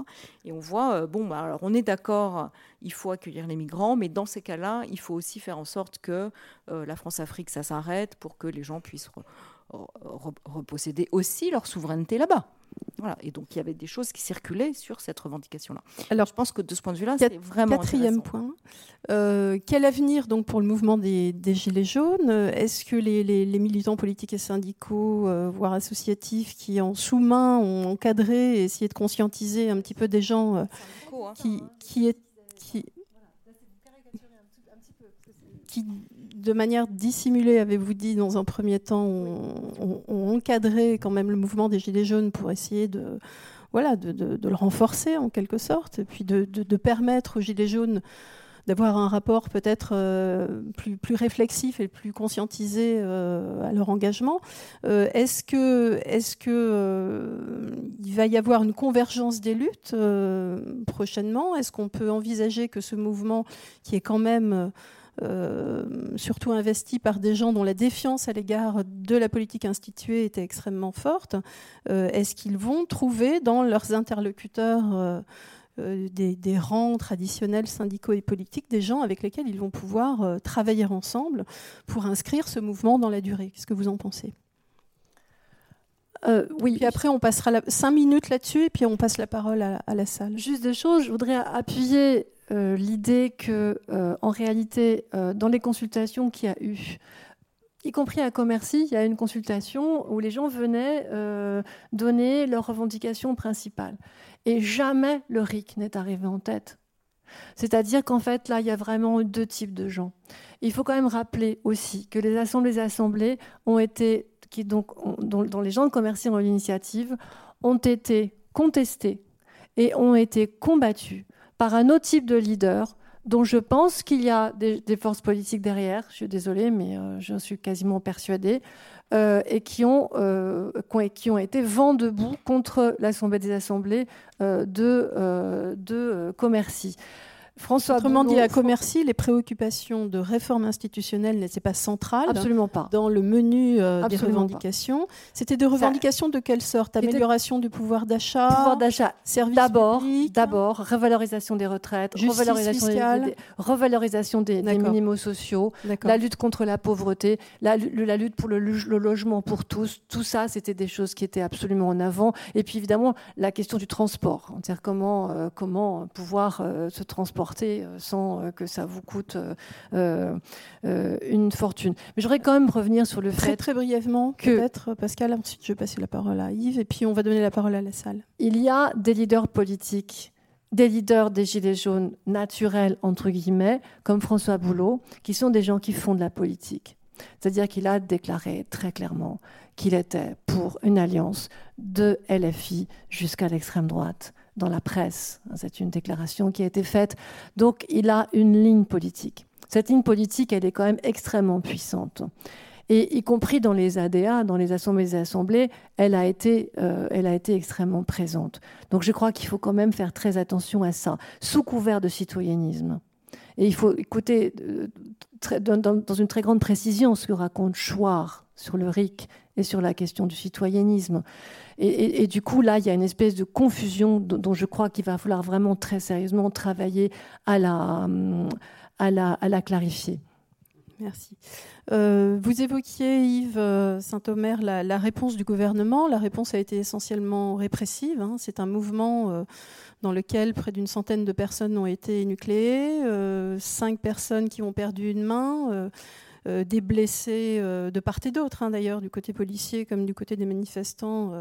Et on voit, euh, bon, bah, alors on est d'accord, il faut accueillir les migrants, mais dans ces cas-là, il faut aussi faire en sorte que euh, la France-Afrique, ça s'arrête pour que les gens puissent reposséder aussi leur souveraineté là-bas. Voilà. Et donc, il y avait des choses qui circulaient sur cette revendication-là. Alors, je pense que de ce point de vue-là, c'est vraiment Quatrième point. Euh, quel avenir donc pour le mouvement des, Gilets jaunes? Est-ce que les, militants politiques et syndicaux, euh, voire associatifs, qui en sous-main ont encadré et essayé de conscientiser un petit peu des gens euh, hein. qui, qui, est, qui, qui de manière dissimulée, avez-vous dit, dans un premier temps, ont, encadré quand même le mouvement des Gilets jaunes pour essayer de, voilà, de, le renforcer en quelque sorte, et puis de, permettre aux Gilets jaunes d'avoir un rapport peut-être euh, plus, réflexif et plus conscientisé euh, à leur engagement. Euh, est-ce que, est-ce que il va y avoir une convergence des luttes prochainement? Est-ce qu'on peut envisager que ce mouvement, qui est quand même surtout investi par des gens dont la défiance à l'égard de la politique instituée était extrêmement forte, euh, est-ce qu'ils vont trouver dans leurs interlocuteurs euh, des, rangs traditionnels syndicaux et politiques, des gens avec lesquels ils vont pouvoir travailler ensemble pour inscrire ce mouvement dans la durée? Qu'est-ce que vous en pensez? Oui. Puis après, on passera cinq minutes là-dessus et puis on passe la parole à, à, la salle. Juste deux choses. Je voudrais appuyer euh, l'idée que, euh, en réalité, euh, dans les consultations qu'il y a eu, y compris à Commercy, il y a une consultation où les gens venaient donner leurs revendications principales. Et jamais le RIC n'est arrivé en tête. C'est-à-dire qu'en fait, là, il y a vraiment deux types de gens. Il faut quand même rappeler aussi que les assemblées assemblées ont dont, les gens de Commercy ont l'initiative, ont été contestés et ont été combattus par un autre type de leader dont je pense qu'il y a des, forces politiques derrière, je suis désolée, mais euh, je suis quasiment persuadée, euh, et qui ont, euh, qui ont été vent debout contre l'Assemblée des Assemblées de, de Commercy. François Autrement dit, à Commercy, les préoccupations de réforme institutionnelle n'étaient pas centrales. Absolument pas. Dans le menu euh, des revendications. C'était des revendications de quelle sorte? Amélioration du pouvoir d'achat Pouvoir d'achat. D'abord, d'abord, revalorisation des retraites, revalorisation des, revalorisation des, minimaux sociaux, la lutte contre la pauvreté, la, la lutte pour le, le, logement pour tous. Tout ça, c'était des choses qui étaient absolument en avant. Et puis évidemment, la question du transport. C'est-à-dire comment, euh, comment pouvoir euh, se transporter euh, sans euh, que ça vous coûte euh, une fortune. Mais j'aurais quand même revenir sur le fait. Très brièvement, peut-être, Pascal. Ensuite, je vais passer la parole à Yves et puis on va donner la parole à la salle. Il y a des leaders politiques des leaders des Gilets jaunes naturels, entre guillemets, comme François Boulot, qui sont des gens qui font de la politique. C'est-à-dire qu'il a déclaré très clairement qu'il était pour une alliance de LFI jusqu'à l'extrême droite dans la presse. C'est une déclaration qui a été faite. Donc il a une ligne politique. Cette ligne politique, elle est quand même extrêmement puissante. Et y compris dans les ADA, dans les assemblées des assemblées, elle a été, euh, elle a été extrêmement présente. Donc je crois qu'il faut quand même faire très attention à ça, sous couvert de citoyennisme. Et il faut écouter euh, dans, une très grande précision ce que raconte Chouard sur le RIC et sur la question du citoyennisme. Et, du coup, là, il y a une espèce de confusion dont, je crois qu'il va falloir vraiment très sérieusement travailler à la, à la, à la clarifier. Merci. Euh, vous évoquiez, Yves euh, Saint-Omer, la, réponse du gouvernement. La réponse a été essentiellement répressive. Hein. C'est un mouvement euh, dans lequel près d'une centaine de personnes ont été nucléées, cinq personnes qui ont perdu une main, des blessés euh, de part et d'autre, hein, d'ailleurs, du côté policier comme du côté des manifestants,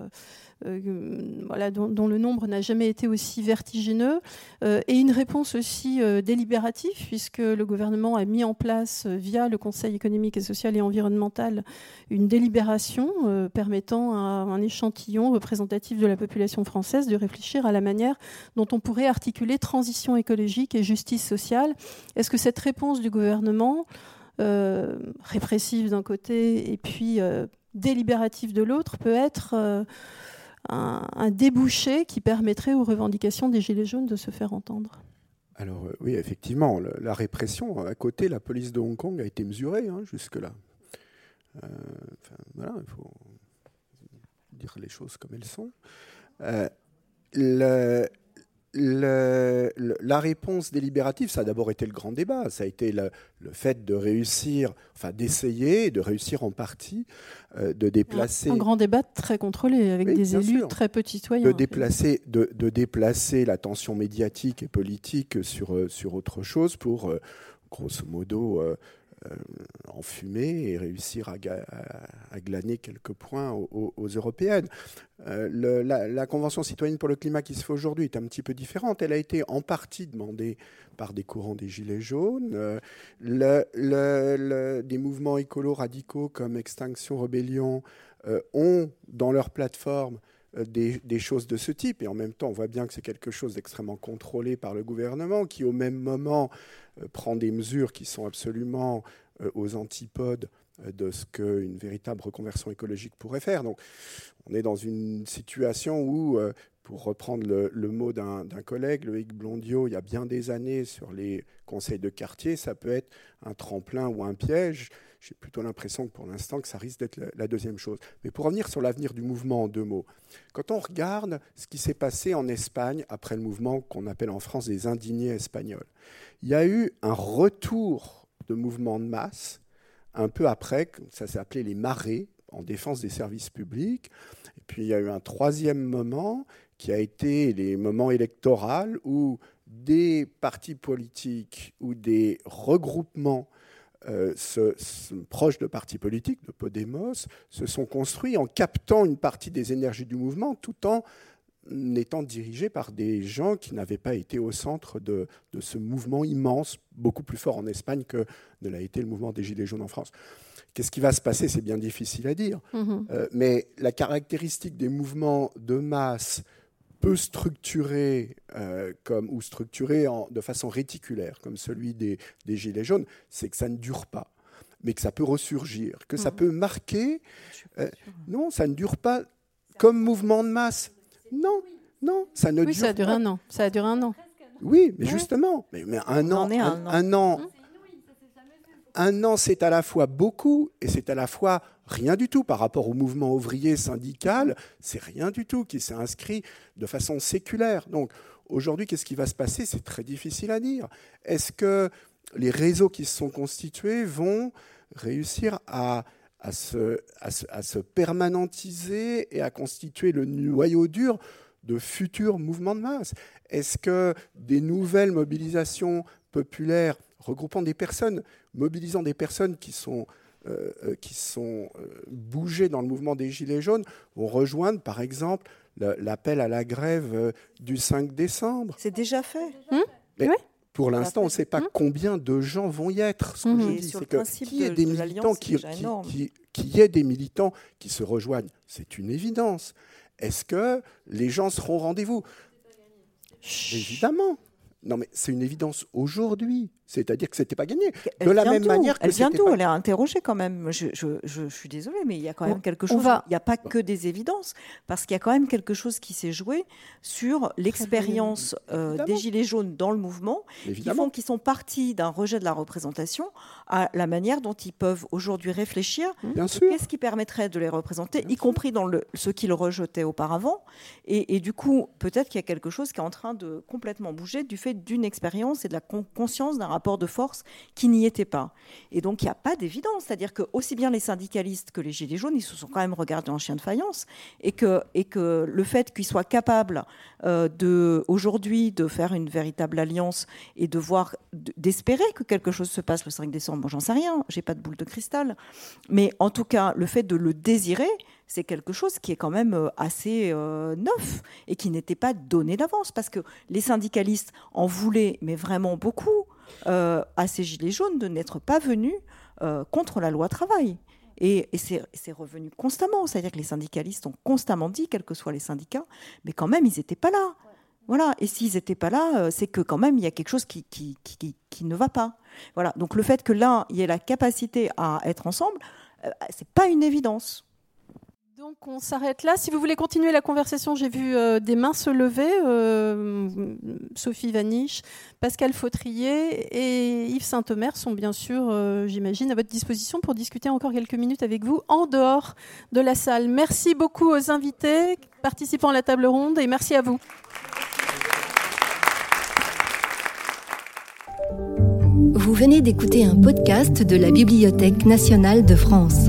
euh, voilà, dont, le nombre n'a jamais été aussi vertigineux, et une réponse aussi délibérative, puisque le gouvernement a mis en place, via le Conseil économique et social et environnemental, une délibération permettant à un échantillon représentatif de la population française de réfléchir à la manière dont on pourrait articuler transition écologique et justice sociale. Est-ce que cette réponse du gouvernement euh, répressive d'un côté et puis euh, délibérative de l'autre peut être euh, un, débouché qui permettrait aux revendications des Gilets jaunes de se faire entendre. Alors oui, effectivement, la répression, à côté, la police de Hong Kong a été mesurée hein, jusque-là. voilà, il faut dire les choses comme elles sont. La réponse délibérative, ça a d'abord été le grand débat. Ça a été le, fait de réussir, enfin d'essayer, de réussir en partie, euh, de déplacer. Un, grand débat très contrôlé, avec des élus très peu citoyens. De déplacer, de, déplacer la tension médiatique et politique sur, euh, sur autre chose pour, euh, grosso modo, euh, enfumer et réussir à, glaner quelques points aux, européennes. Euh, la, Convention citoyenne pour le climat qui se fait aujourd'hui est un petit peu différente. Elle a été en partie demandée par des courants des Gilets jaunes. Euh, des mouvements écolos radicaux comme Extinction Rebellion ont dans leur plateforme des, des, choses de ce type. Et en même temps, on voit bien que c'est quelque chose d'extrêmement contrôlé par le gouvernement qui, au même moment, euh, prend des mesures qui sont absolument euh, aux antipodes euh, de ce qu'une véritable reconversion écologique pourrait faire. Donc on est dans une situation où, pour reprendre le, mot d'un collègue, Loïc Blondiot, il y a bien des années sur les conseils de quartier, ça peut être un tremplin ou un piège. J'ai plutôt l'impression que pour l'instant que ça risque d'être la, deuxième chose. Mais pour revenir sur l'avenir du mouvement en deux mots, quand on regarde ce qui s'est passé en Espagne après le mouvement qu'on appelle en France des indignés espagnols, il y a eu un retour de mouvement de masse un peu après, ça s'est appelé les marées en défense des services publics. Et puis il y a eu un troisième moment qui a été les moments électoraux où des partis politiques ou des regroupements euh, proches de partis politiques, de Podemos, se sont construits en captant une partie des énergies du mouvement tout en étant dirigés par des gens qui n'avaient pas été au centre de, ce mouvement immense, beaucoup plus fort en Espagne que ne l'a été le mouvement des Gilets jaunes en France. Qu'est-ce qui va se passer? C'est bien difficile à dire. Mm-hmm. Euh, mais la caractéristique des mouvements de masse peu structuré euh, comme, ou structuré de façon réticulaire, comme celui des, Gilets jaunes, c'est que ça ne dure pas, mais que ça peut ressurgir, que ça mmh. peut marquer. Euh, non, ça ne dure pas comme mouvement de masse. Non, non, ça ne oui, dure ça a duré un an. Ça a duré un an. Oui, mais justement, mais, un, an, un, an, un an, c'est à la fois beaucoup et c'est à la fois rien du tout par rapport au mouvement ouvrier syndical, c'est rien du tout qui s'est inscrit de façon séculaire. Donc aujourd'hui, qu'est-ce qui va se passer? C'est très difficile à dire. Est-ce que les réseaux qui se sont constitués vont réussir à, se, se permanentiser et à constituer le noyau dur de futurs mouvements de masse? Est-ce que des nouvelles mobilisations populaires regroupant des personnes, mobilisant des personnes qui sont qui sont euh, bougés dans le mouvement des Gilets jaunes vont rejoindre, par exemple, l'appel à la grève du 5 décembre. C'est déjà fait. oui. Pour l'instant, on ne sait pas hum. combien de gens vont y être. Ce que je dis, c'est que qu'il y ait des militants qui, qui, qui, y ait des militants qui se rejoignent, c'est une évidence. Est-ce que les gens seront au rendez-vous? Évidemment. Non, mais c'est une évidence aujourd'hui. C'est-à-dire que c'était pas gagné. Elle de la même manière que Elle vient d'où pas- Elle est interrogée quand même. Je, je- je- je suis désolée, mais il y a quand même quelque on chose. va- Il n'y a pas que des évidences, parce qu'il y a quand même quelque chose qui s'est joué sur l'expérience euh, des. Gilets jaunes dans le mouvement, qui Évidemment. font qu'ils sont partis d'un rejet de la représentation à la manière dont ils peuvent aujourd'hui réfléchir Bien sûr. Qu'est-ce qui permettrait de les représenter, Bien y sûr. compris dans le, ce qu'ils rejetaient auparavant et, et du coup, peut-être qu'il y a quelque chose qui est en train de complètement bouger du fait d'une expérience et de la con- conscience d'un rapport de force qui n'y était pas. Et donc, il n'y a pas d'évidence. C'est-à-dire que aussi bien les syndicalistes que les Gilets jaunes, ils se sont quand même regardés en chien de faïence et que, le fait qu'ils soient capables euh, aujourd'hui de faire une véritable alliance et de voir, d'espérer que quelque chose se passe le 5 décembre, moi j'en sais rien, j'ai pas de boule de cristal, mais en tout cas, le fait de le désirer, c'est quelque chose qui est quand même euh, assez euh, neuf et qui n'était pas donné d'avance parce que les syndicalistes en voulaient, mais vraiment beaucoup, à ces gilets jaunes de n'être pas venus euh, contre la loi travail. Et, c'est revenu constamment. C'est-à-dire que les syndicalistes ont constamment dit, quels que soient les syndicats, mais quand même, ils n'étaient pas là. Voilà. Et s'ils n'étaient pas là, euh, c'est que quand même, il y a quelque chose qui, ne va pas. Voilà. Donc le fait que l'un y ait la capacité à être ensemble, euh, c'est pas une évidence. Donc on s'arrête là. Si vous voulez continuer la conversation, j'ai vu euh, des mains se lever. euh, Sophie Vaniche, Pascal Fautrier et Yves Saint-Omer sont bien sûr, euh, j'imagine, à votre disposition pour discuter encore quelques minutes avec vous en dehors de la salle. Merci beaucoup aux invités participant à la table ronde et merci à vous. Vous venez d'écouter un podcast de la Bibliothèque nationale de France.